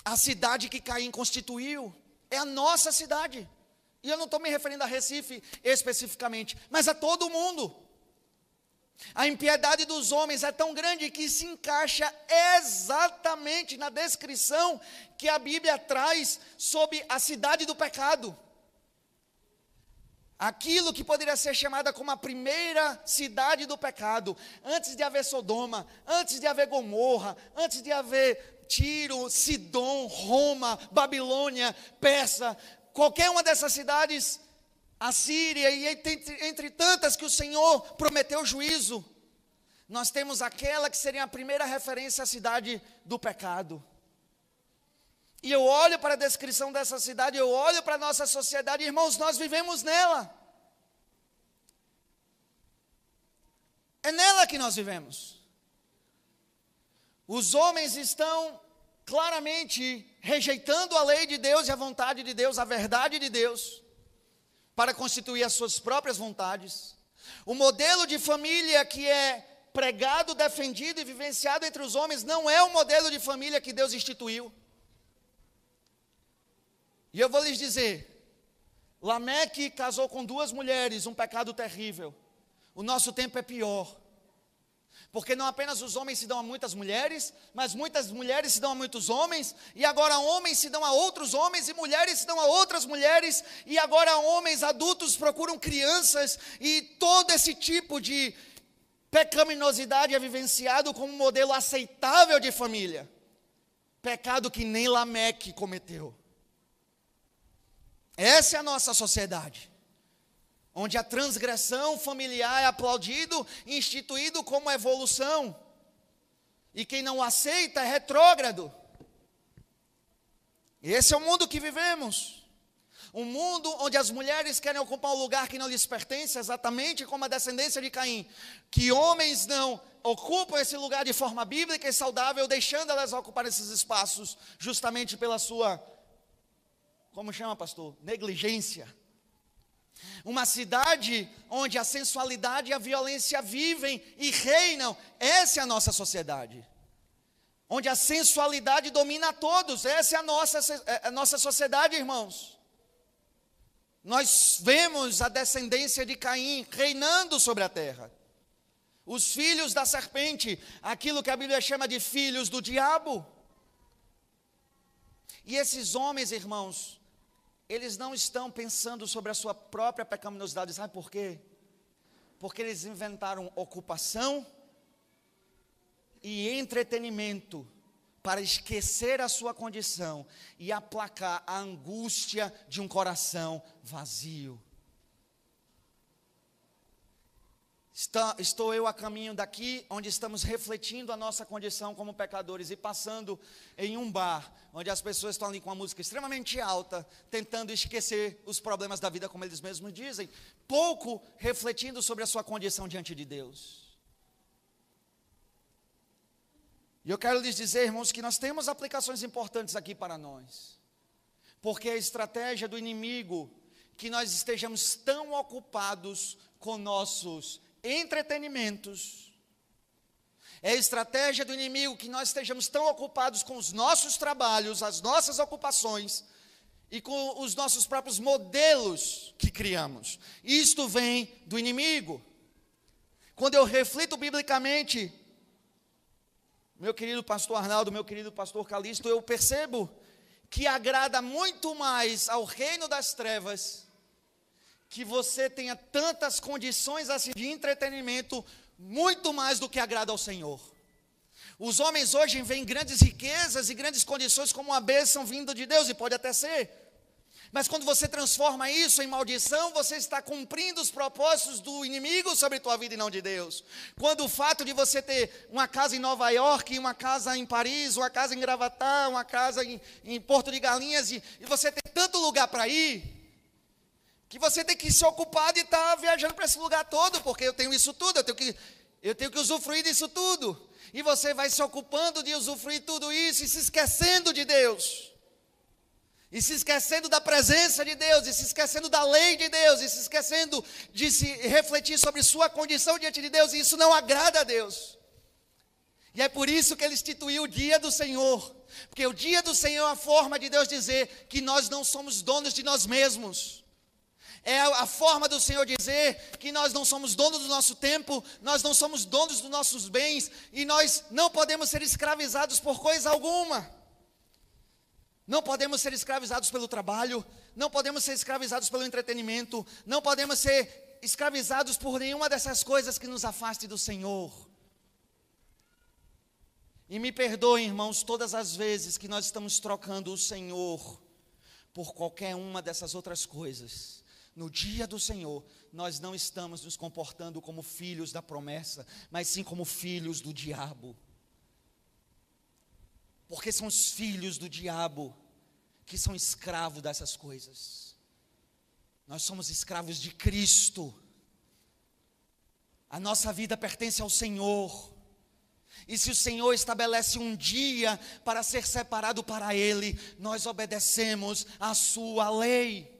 A cidade que Caim constituiu é a nossa cidade. E eu não estou me referindo a Recife especificamente, mas a todo mundo. A impiedade dos homens é tão grande que se encaixa exatamente na descrição que a Bíblia traz sobre a cidade do pecado. Aquilo que poderia ser chamada como a primeira cidade do pecado, antes de haver Sodoma, antes de haver Gomorra, antes de haver Tiro, Sidom, Roma, Babilônia, Persa, qualquer uma dessas cidades a Síria, e entre, entre tantas que o Senhor prometeu juízo, nós temos aquela que seria a primeira referência à cidade do pecado. E eu olho para a descrição dessa cidade, eu olho para a nossa sociedade, irmãos, nós vivemos nela. É nela que nós vivemos. Os homens estão claramente rejeitando a lei de Deus e a vontade de Deus, a verdade de Deus para constituir as suas próprias vontades. O modelo de família que é pregado, defendido e vivenciado entre os homens não é o modelo de família que Deus instituiu. E eu vou lhes dizer: Lameque casou com duas mulheres, um pecado terrível. O nosso tempo é pior. Porque não apenas os homens se dão a muitas mulheres, mas muitas mulheres se dão a muitos homens, e agora homens se dão a outros homens, e mulheres se dão a outras mulheres, e agora homens adultos procuram crianças, e todo esse tipo de pecaminosidade é vivenciado como um modelo aceitável de família. Pecado que nem Lameque cometeu. Essa é a nossa sociedade onde a transgressão familiar é aplaudido, instituído como evolução. E quem não aceita é retrógrado. Esse é o mundo que vivemos. Um mundo onde as mulheres querem ocupar um lugar que não lhes pertence, exatamente como a descendência de Caim. Que homens não ocupam esse lugar de forma bíblica e saudável, deixando elas ocupar esses espaços, justamente pela sua, como chama, pastor? Negligência uma cidade onde a sensualidade e a violência vivem e reinam. Essa é a nossa sociedade. Onde a sensualidade domina a todos. Essa é a nossa, é a nossa sociedade, irmãos. Nós vemos a descendência de Caim reinando sobre a terra. Os filhos da serpente, aquilo que a Bíblia chama de filhos do diabo. E esses homens, irmãos, eles não estão pensando sobre a sua própria pecaminosidade, sabe por quê? Porque eles inventaram ocupação e entretenimento para esquecer a sua condição e aplacar a angústia de um coração vazio. Está, estou eu a caminho daqui, onde estamos refletindo a nossa condição como pecadores e passando em um bar, onde as pessoas estão ali com uma música extremamente alta, tentando esquecer os problemas da vida, como eles mesmos dizem, pouco refletindo sobre a sua condição diante de Deus. E eu quero lhes dizer, irmãos, que nós temos aplicações importantes aqui para nós, porque a estratégia do inimigo que nós estejamos tão ocupados com nossos entretenimentos. É a estratégia do inimigo que nós estejamos tão ocupados com os nossos trabalhos, as nossas ocupações e com os nossos próprios modelos que criamos. Isto vem do inimigo. Quando eu reflito biblicamente, meu querido pastor Arnaldo, meu querido pastor Calixto, eu percebo que agrada muito mais ao reino das trevas que você tenha tantas condições assim de entretenimento, muito mais do que agrada ao Senhor. Os homens hoje veem grandes riquezas e grandes condições como uma bênção vindo de Deus, e pode até ser. Mas quando você transforma isso em maldição, você está cumprindo os propósitos do inimigo sobre a tua vida e não de Deus. Quando o fato de você ter uma casa em Nova York, uma casa em Paris, uma casa em Gravatá, uma casa em, em Porto de Galinhas, e, e você ter tanto lugar para ir, que você tem que se ocupar de estar tá viajando para esse lugar todo, porque eu tenho isso tudo, eu tenho que, eu tenho que usufruir disso tudo. E você vai se ocupando de usufruir tudo isso e se esquecendo de Deus e se esquecendo da presença de Deus, e se esquecendo da lei de Deus, e se esquecendo de se refletir sobre sua condição diante de Deus, e isso não agrada a Deus. E é por isso que ele instituiu o dia do Senhor, porque o dia do Senhor é a forma de Deus dizer que nós não somos donos de nós mesmos. É a forma do Senhor dizer que nós não somos donos do nosso tempo, nós não somos donos dos nossos bens e nós não podemos ser escravizados por coisa alguma. Não podemos ser escravizados pelo trabalho, não podemos ser escravizados pelo entretenimento, não podemos ser escravizados por nenhuma dessas coisas que nos afaste do Senhor. E me perdoem, irmãos, todas as vezes que nós estamos trocando o Senhor por qualquer uma dessas outras coisas. No dia do Senhor, nós não estamos nos comportando como filhos da promessa, mas sim como filhos do diabo porque são os filhos do diabo que são escravos dessas coisas. Nós somos escravos de Cristo. A nossa vida pertence ao Senhor. E se o Senhor estabelece um dia para ser separado para Ele, nós obedecemos a Sua lei.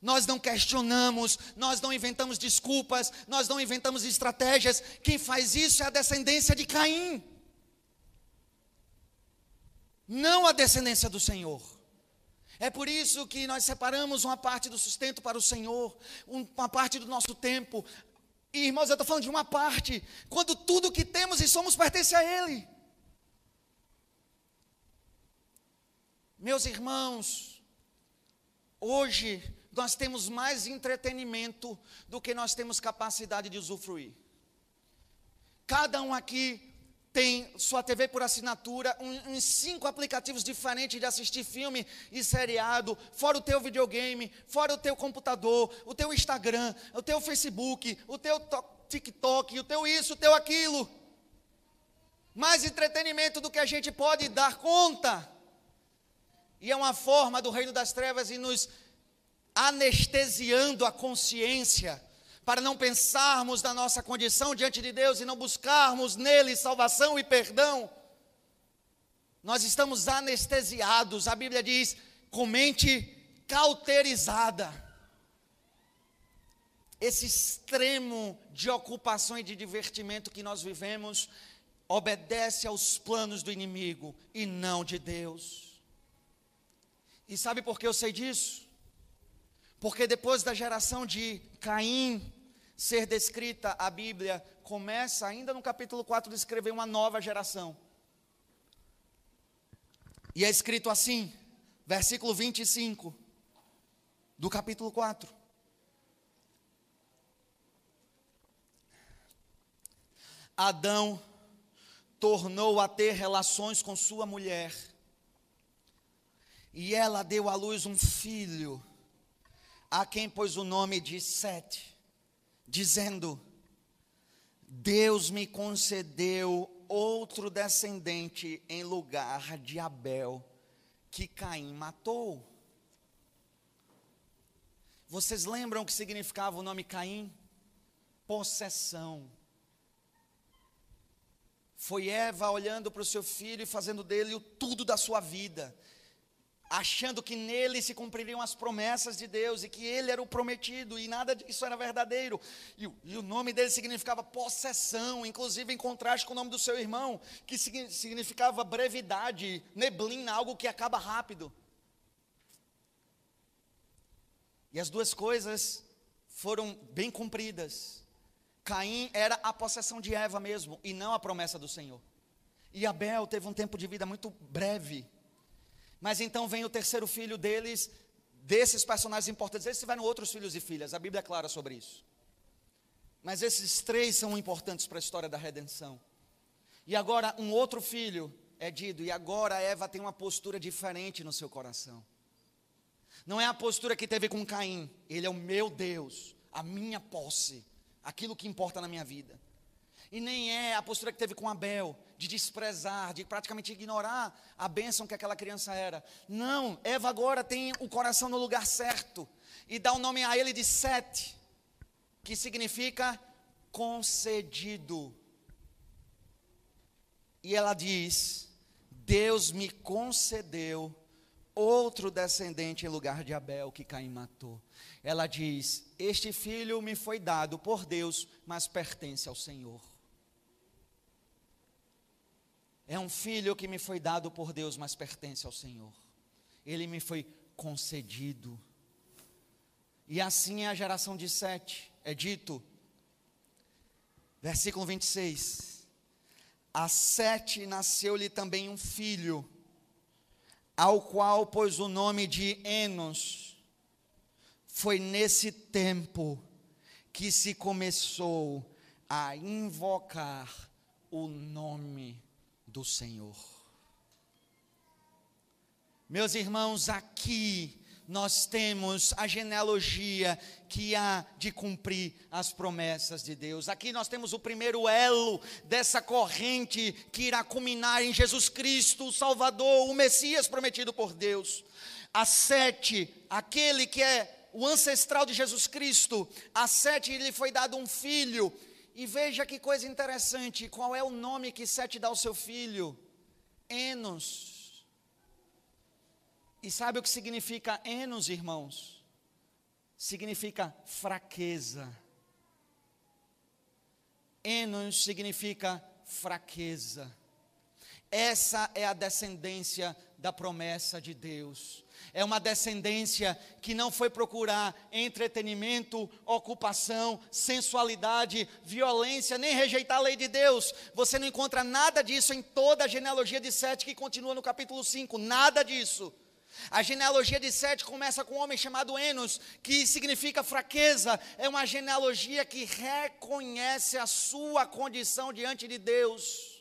Nós não questionamos, nós não inventamos desculpas, nós não inventamos estratégias. Quem faz isso é a descendência de Caim não a descendência do Senhor. É por isso que nós separamos uma parte do sustento para o Senhor, uma parte do nosso tempo. E, irmãos, eu estou falando de uma parte, quando tudo que temos e somos pertence a Ele. Meus irmãos, hoje nós temos mais entretenimento do que nós temos capacidade de usufruir. Cada um aqui tem sua TV por assinatura, uns cinco aplicativos diferentes de assistir filme e seriado, fora o teu videogame, fora o teu computador, o teu Instagram, o teu Facebook, o teu TikTok, o teu isso, o teu aquilo. Mais entretenimento do que a gente pode dar conta. E é uma forma do reino das trevas e nos anestesiando a consciência para não pensarmos na nossa condição diante de Deus e não buscarmos nele salvação e perdão. Nós estamos anestesiados, a Bíblia diz, com mente cauterizada. Esse extremo de ocupação e de divertimento que nós vivemos obedece aos planos do inimigo e não de Deus. E sabe por que eu sei disso? Porque depois da geração de Caim, ser descrita, a Bíblia começa ainda no capítulo 4 a descrever uma nova geração. E é escrito assim, versículo 25 do capítulo 4. Adão tornou a ter relações com sua mulher, e ela deu à luz um filho, a quem pôs o nome de Sete dizendo: Deus me concedeu outro descendente em lugar de Abel, que Caim matou. Vocês lembram o que significava o nome Caim? Possessão. Foi Eva olhando para o seu filho e fazendo dele o tudo da sua vida achando que nele se cumpririam as promessas de Deus e que ele era o prometido e nada disso era verdadeiro. E, e, o nome dele significava possessão, inclusive em contraste com o nome do seu irmão, que significava brevidade, neblina, algo que acaba rápido. E as duas coisas foram bem cumpridas. Caim era a possessão de Eva mesmo e não a promessa do Senhor. E Abel teve um tempo de vida muito breve. Mas então vem o terceiro filho deles, desses personagens importantes. Eles tiveram outros filhos e filhas, a Bíblia é clara sobre isso. Mas esses três são importantes para a história da redenção. E agora um outro filho é dito, e agora Eva tem uma postura diferente no seu coração. Não é a postura que teve com Caim, ele é o meu Deus, a minha posse, aquilo que importa na minha vida. E nem é a postura que teve com Abel, de desprezar, de praticamente ignorar a bênção que aquela criança era. Não, Eva agora tem o coração no lugar certo e dá o nome a ele de Sete, que significa concedido. E ela diz: Deus me concedeu outro descendente em lugar de Abel que Caim matou. Ela diz: Este filho me foi dado por Deus, mas pertence ao Senhor. É um filho que me foi dado por Deus, mas pertence ao Senhor. Ele me foi concedido. E assim é a geração de Sete. É dito, versículo 26 a Sete nasceu-lhe também um filho, ao qual pôs o nome de Enos. Foi nesse tempo que se começou a invocar o nome do Senhor. Meus irmãos, aqui nós temos a genealogia que há de cumprir as promessas de Deus. Aqui nós temos o primeiro elo dessa corrente que irá culminar em Jesus Cristo, o Salvador, o Messias prometido por Deus. A sete, aquele que é o ancestral de Jesus Cristo, a sete lhe foi dado um filho. E veja que coisa interessante, qual é o nome que Sete dá ao seu filho? Enos e sabe o que significa enos, irmãos? Significa fraqueza. Enos significa fraqueza. Essa é a descendência da promessa de Deus. É uma descendência que não foi procurar entretenimento, ocupação, sensualidade, violência, nem rejeitar a lei de Deus. Você não encontra nada disso em toda a genealogia de Sete que continua no capítulo 5. Nada disso. A genealogia de Sete começa com um homem chamado Enos, que significa fraqueza. É uma genealogia que reconhece a sua condição diante de Deus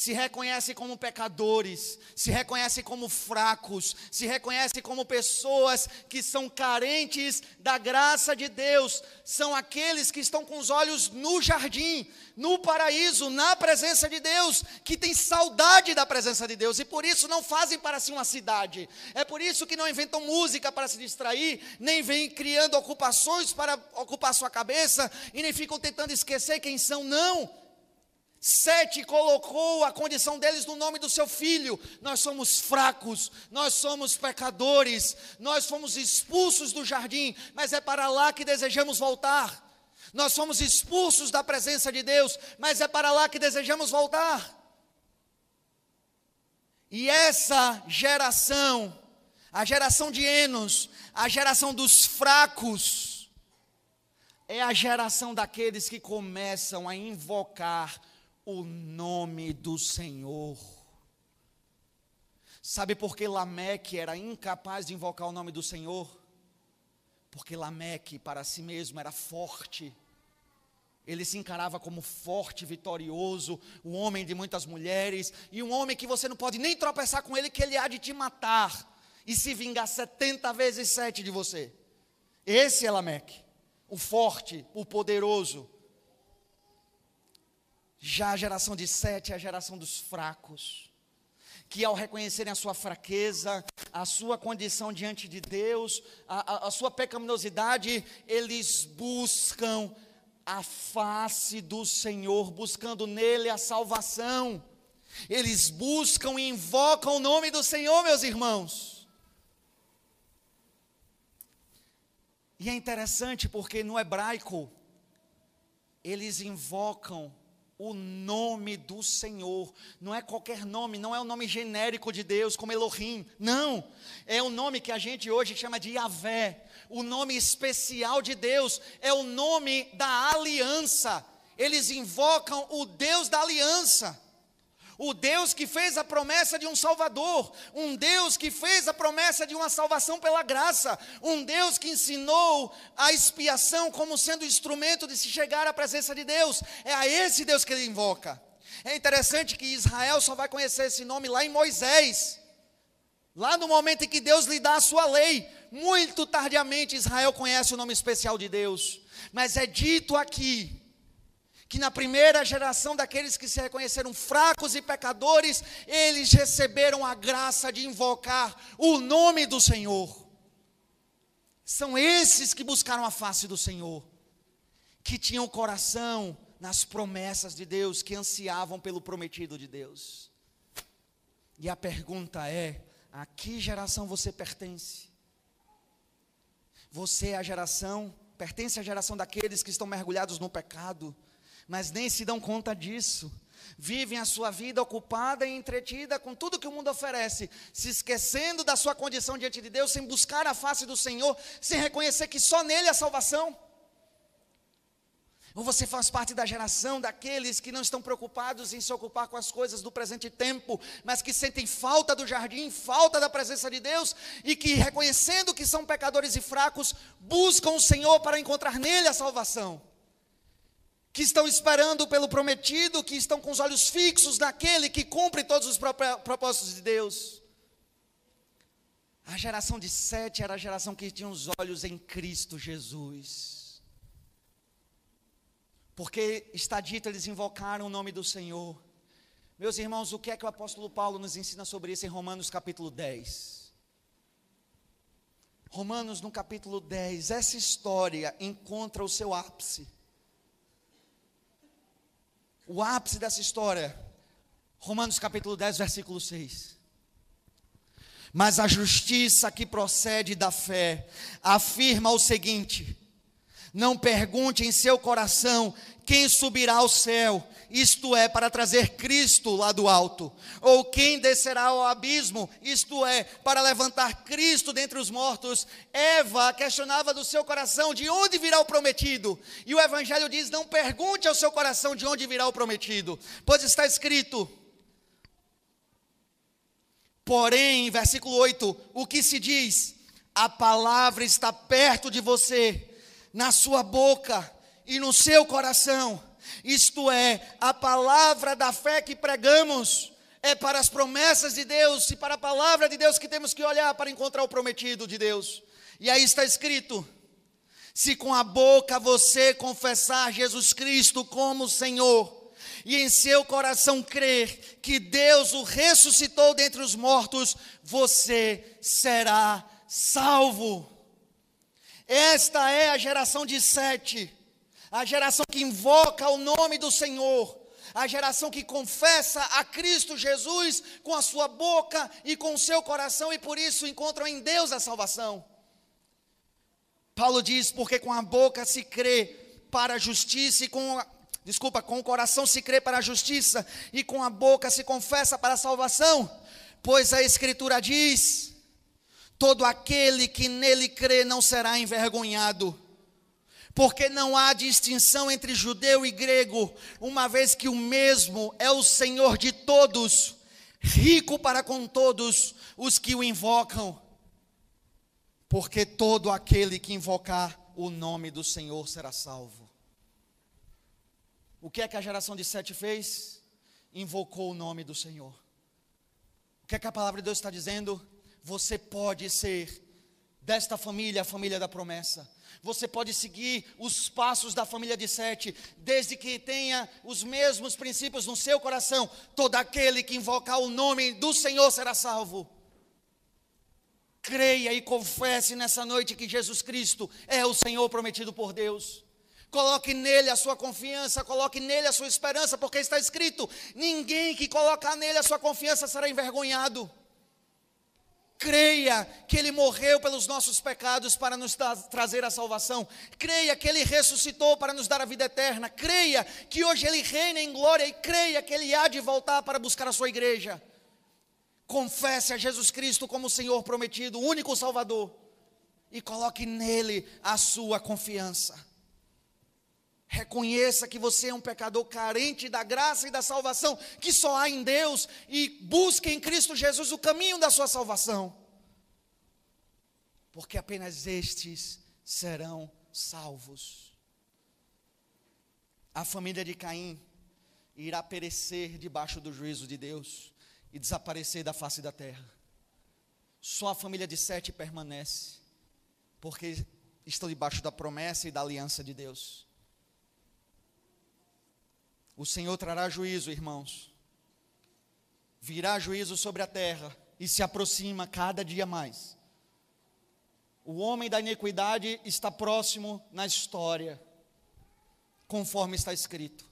se reconhece como pecadores, se reconhece como fracos, se reconhece como pessoas que são carentes da graça de Deus, são aqueles que estão com os olhos no jardim, no paraíso, na presença de Deus, que têm saudade da presença de Deus e por isso não fazem para si uma cidade. É por isso que não inventam música para se distrair, nem vêm criando ocupações para ocupar sua cabeça e nem ficam tentando esquecer quem são, não Sete colocou a condição deles no nome do seu filho. Nós somos fracos, nós somos pecadores, nós fomos expulsos do jardim, mas é para lá que desejamos voltar. Nós fomos expulsos da presença de Deus, mas é para lá que desejamos voltar. E essa geração, a geração de Enos, a geração dos fracos, é a geração daqueles que começam a invocar o nome do Senhor. Sabe por que Lameque era incapaz de invocar o nome do Senhor? Porque Lameque para si mesmo era forte. Ele se encarava como forte, vitorioso, um homem de muitas mulheres, e um homem que você não pode nem tropeçar com ele, que ele há de te matar e se vingar 70 vezes sete de você. Esse é Lameque, o forte, o poderoso. Já a geração de Sete é a geração dos fracos, que ao reconhecerem a sua fraqueza, a sua condição diante de Deus, a, a, a sua pecaminosidade, eles buscam a face do Senhor, buscando nele a salvação. Eles buscam e invocam o nome do Senhor, meus irmãos. E é interessante porque no hebraico, eles invocam o nome do Senhor. Não é qualquer nome, não é o nome genérico de Deus, como Elohim. Não. É o nome que a gente hoje chama de Yahvé. O nome especial de Deus é o nome da aliança. Eles invocam o Deus da aliança. O Deus que fez a promessa de um Salvador, um Deus que fez a promessa de uma salvação pela graça, um Deus que ensinou a expiação como sendo instrumento de se chegar à presença de Deus. É a esse Deus que ele invoca. É interessante que Israel só vai conhecer esse nome lá em Moisés. Lá no momento em que Deus lhe dá a sua lei, muito tardiamente Israel conhece o nome especial de Deus. Mas é dito aqui que na primeira geração daqueles que se reconheceram fracos e pecadores, eles receberam a graça de invocar o nome do Senhor. São esses que buscaram a face do Senhor, que tinham coração nas promessas de Deus, que ansiavam pelo prometido de Deus. E a pergunta é: a que geração você pertence? Você é a geração, pertence à geração daqueles que estão mergulhados no pecado, mas nem se dão conta disso. Vivem a sua vida ocupada e entretida com tudo que o mundo oferece, se esquecendo da sua condição diante de Deus, sem buscar a face do Senhor, sem reconhecer que só nele há salvação. Ou você faz parte da geração daqueles que não estão preocupados em se ocupar com as coisas do presente tempo, mas que sentem falta do jardim, falta da presença de Deus e que, reconhecendo que são pecadores e fracos, buscam o Senhor para encontrar nele a salvação que estão esperando pelo prometido, que estão com os olhos fixos naquele que cumpre todos os propósitos de Deus. A geração de Sete era a geração que tinha os olhos em Cristo Jesus. Porque está dito, eles invocaram o nome do Senhor. Meus irmãos, o que é que o apóstolo Paulo nos ensina sobre isso em Romanos capítulo 10? Romanos no capítulo 10, essa história encontra o seu ápice o ápice dessa história. Romanos capítulo 10, versículo 6. Mas a justiça que procede da fé afirma o seguinte: não pergunte em seu coração quem subirá ao céu, isto é, para trazer Cristo lá do alto, ou quem descerá ao abismo, isto é, para levantar Cristo dentre os mortos. Eva questionava do seu coração de onde virá o prometido, e o Evangelho diz: não pergunte ao seu coração de onde virá o prometido, pois está escrito. Porém, versículo 8, o que se diz? A palavra está perto de você na sua boca e no seu coração. Isto é, a palavra da fé que pregamos é para as promessas de Deus e para a palavra de Deus que temos que olhar para encontrar o prometido de Deus. E aí está escrito: se com a boca você confessar Jesus Cristo como Senhor, e em seu coração crer que Deus o ressuscitou dentre os mortos, você será salvo. Esta é a geração de Sete, a geração que invoca o nome do Senhor, a geração que confessa a Cristo Jesus com a sua boca e com o seu coração e por isso encontram em Deus a salvação. Paulo diz: porque com a boca se crê para a justiça e com a, desculpa, com o coração se crê para a justiça e com a boca se confessa para a salvação, pois a escritura diz: Todo aquele que nele crê não será envergonhado, porque não há distinção entre judeu e grego, uma vez que o mesmo é o Senhor de todos, rico para com todos os que o invocam. Porque todo aquele que invocar o nome do Senhor será salvo. O que é que a geração de Sete fez? Invocou o nome do Senhor. O que é que a palavra de Deus está dizendo? você pode ser desta família, a família da promessa. Você pode seguir os passos da família de Sete, desde que tenha os mesmos princípios no seu coração. Todo aquele que invocar o nome do Senhor será salvo. Creia e confesse nessa noite que Jesus Cristo é o Senhor prometido por Deus. Coloque nele a sua confiança, coloque nele a sua esperança, porque está escrito: ninguém que colocar nele a sua confiança será envergonhado. Creia que Ele morreu pelos nossos pecados para nos trazer a salvação. Creia que Ele ressuscitou para nos dar a vida eterna. Creia que hoje Ele reina em glória e creia que Ele há de voltar para buscar a sua igreja. Confesse a Jesus Cristo como o Senhor prometido, o único Salvador, e coloque nele a sua confiança. Reconheça que você é um pecador carente da graça e da salvação que só há em Deus e busque em Cristo Jesus o caminho da sua salvação. Porque apenas estes serão salvos. A família de Caim irá perecer debaixo do juízo de Deus e desaparecer da face da terra. Só a família de Sete permanece, porque estão debaixo da promessa e da aliança de Deus. O Senhor trará juízo, irmãos. Virá juízo sobre a terra e se aproxima cada dia mais. O homem da iniquidade está próximo na história, conforme está escrito.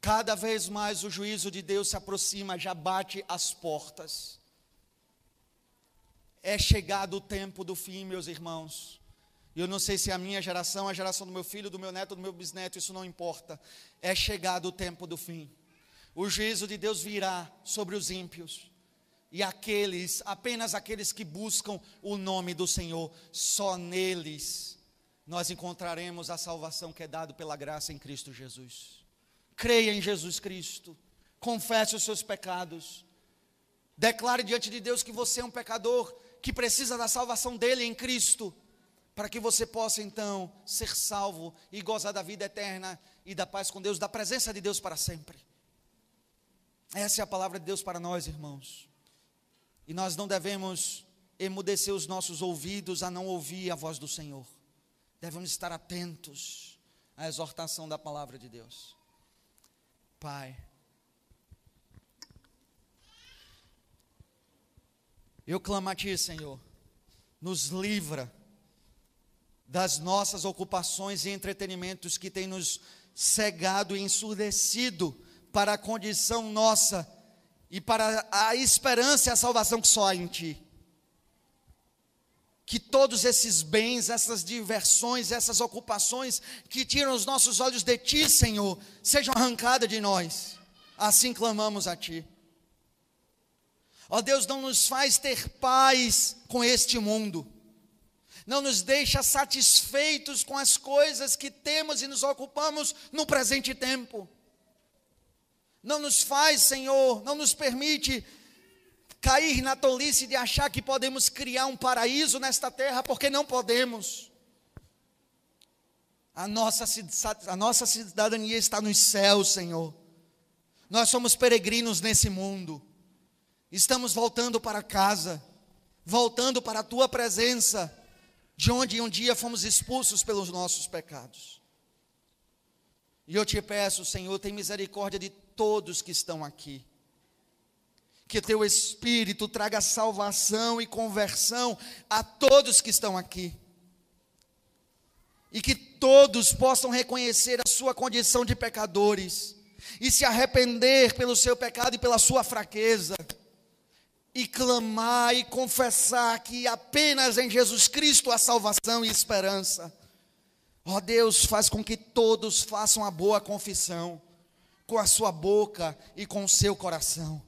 Cada vez mais o juízo de Deus se aproxima, já bate as portas. É chegado o tempo do fim, meus irmãos. E eu não sei se é a minha geração, a geração do meu filho, do meu neto, do meu bisneto, isso não importa. É chegado o tempo do fim. O juízo de Deus virá sobre os ímpios. E aqueles, apenas aqueles que buscam o nome do Senhor, só neles nós encontraremos a salvação que é dada pela graça em Cristo Jesus. Creia em Jesus Cristo, confesse os seus pecados, declare diante de Deus que você é um pecador que precisa da salvação dele em Cristo para que você possa então ser salvo e gozar da vida eterna e da paz com Deus, da presença de Deus para sempre. Essa é a palavra de Deus para nós, irmãos. E nós não devemos emudecer os nossos ouvidos a não ouvir a voz do Senhor. Devemos estar atentos à exortação da palavra de Deus. Pai, eu clamo a Ti, Senhor, nos livra das nossas ocupações e entretenimentos que têm nos cegado e ensurdecido para a condição nossa e para a esperança e a salvação que só há em Ti. Que todos esses bens, essas diversões, essas ocupações que tiram os nossos olhos de Ti, Senhor, sejam arrancadas de nós. Assim clamamos a Ti. Ó Deus, não nos faz ter paz com este mundo não nos deixa satisfeitos com as coisas que temos e nos ocupamos no presente tempo. Não nos faz, Senhor, não nos permite cair na tolice de achar que podemos criar um paraíso nesta terra, porque não podemos. A nossa, a nossa cidadania está nos céus, Senhor. Nós somos peregrinos nesse mundo. Estamos voltando para casa, voltando para a tua presença de onde um dia fomos expulsos pelos nossos pecados. E eu te peço, Senhor, tem misericórdia de todos que estão aqui. Que teu Espírito traga salvação e conversão a todos que estão aqui. E que todos possam reconhecer a sua condição de pecadores e se arrepender pelo seu pecado e pela sua fraqueza e clamar e confessar que apenas em Jesus Cristo há salvação e esperança. Ó oh Deus, faz com que todos façam a boa confissão com a sua boca e com o seu coração.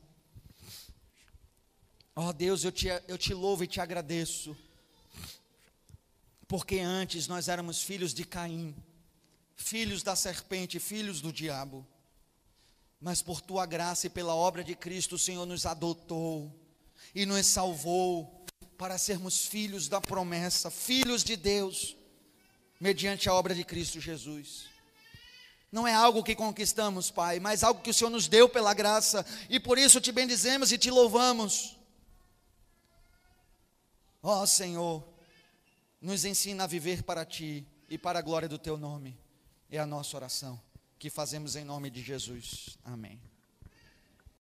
Ó oh Deus, eu te, eu te louvo e te agradeço, porque antes nós éramos filhos de Caim, filhos da serpente, filhos do diabo, mas por tua graça e pela obra de Cristo, o Senhor nos adotou e nos salvou para sermos filhos da promessa, filhos de Deus, mediante a obra de Cristo Jesus. Não é algo que conquistamos, Pai, mas algo que o Senhor nos deu pela graça, e por isso te bendizemos e te louvamos. Ó oh, Senhor, nos ensina a viver para ti e para a glória do teu nome. É a nossa oração que fazemos em nome de Jesus. Amém.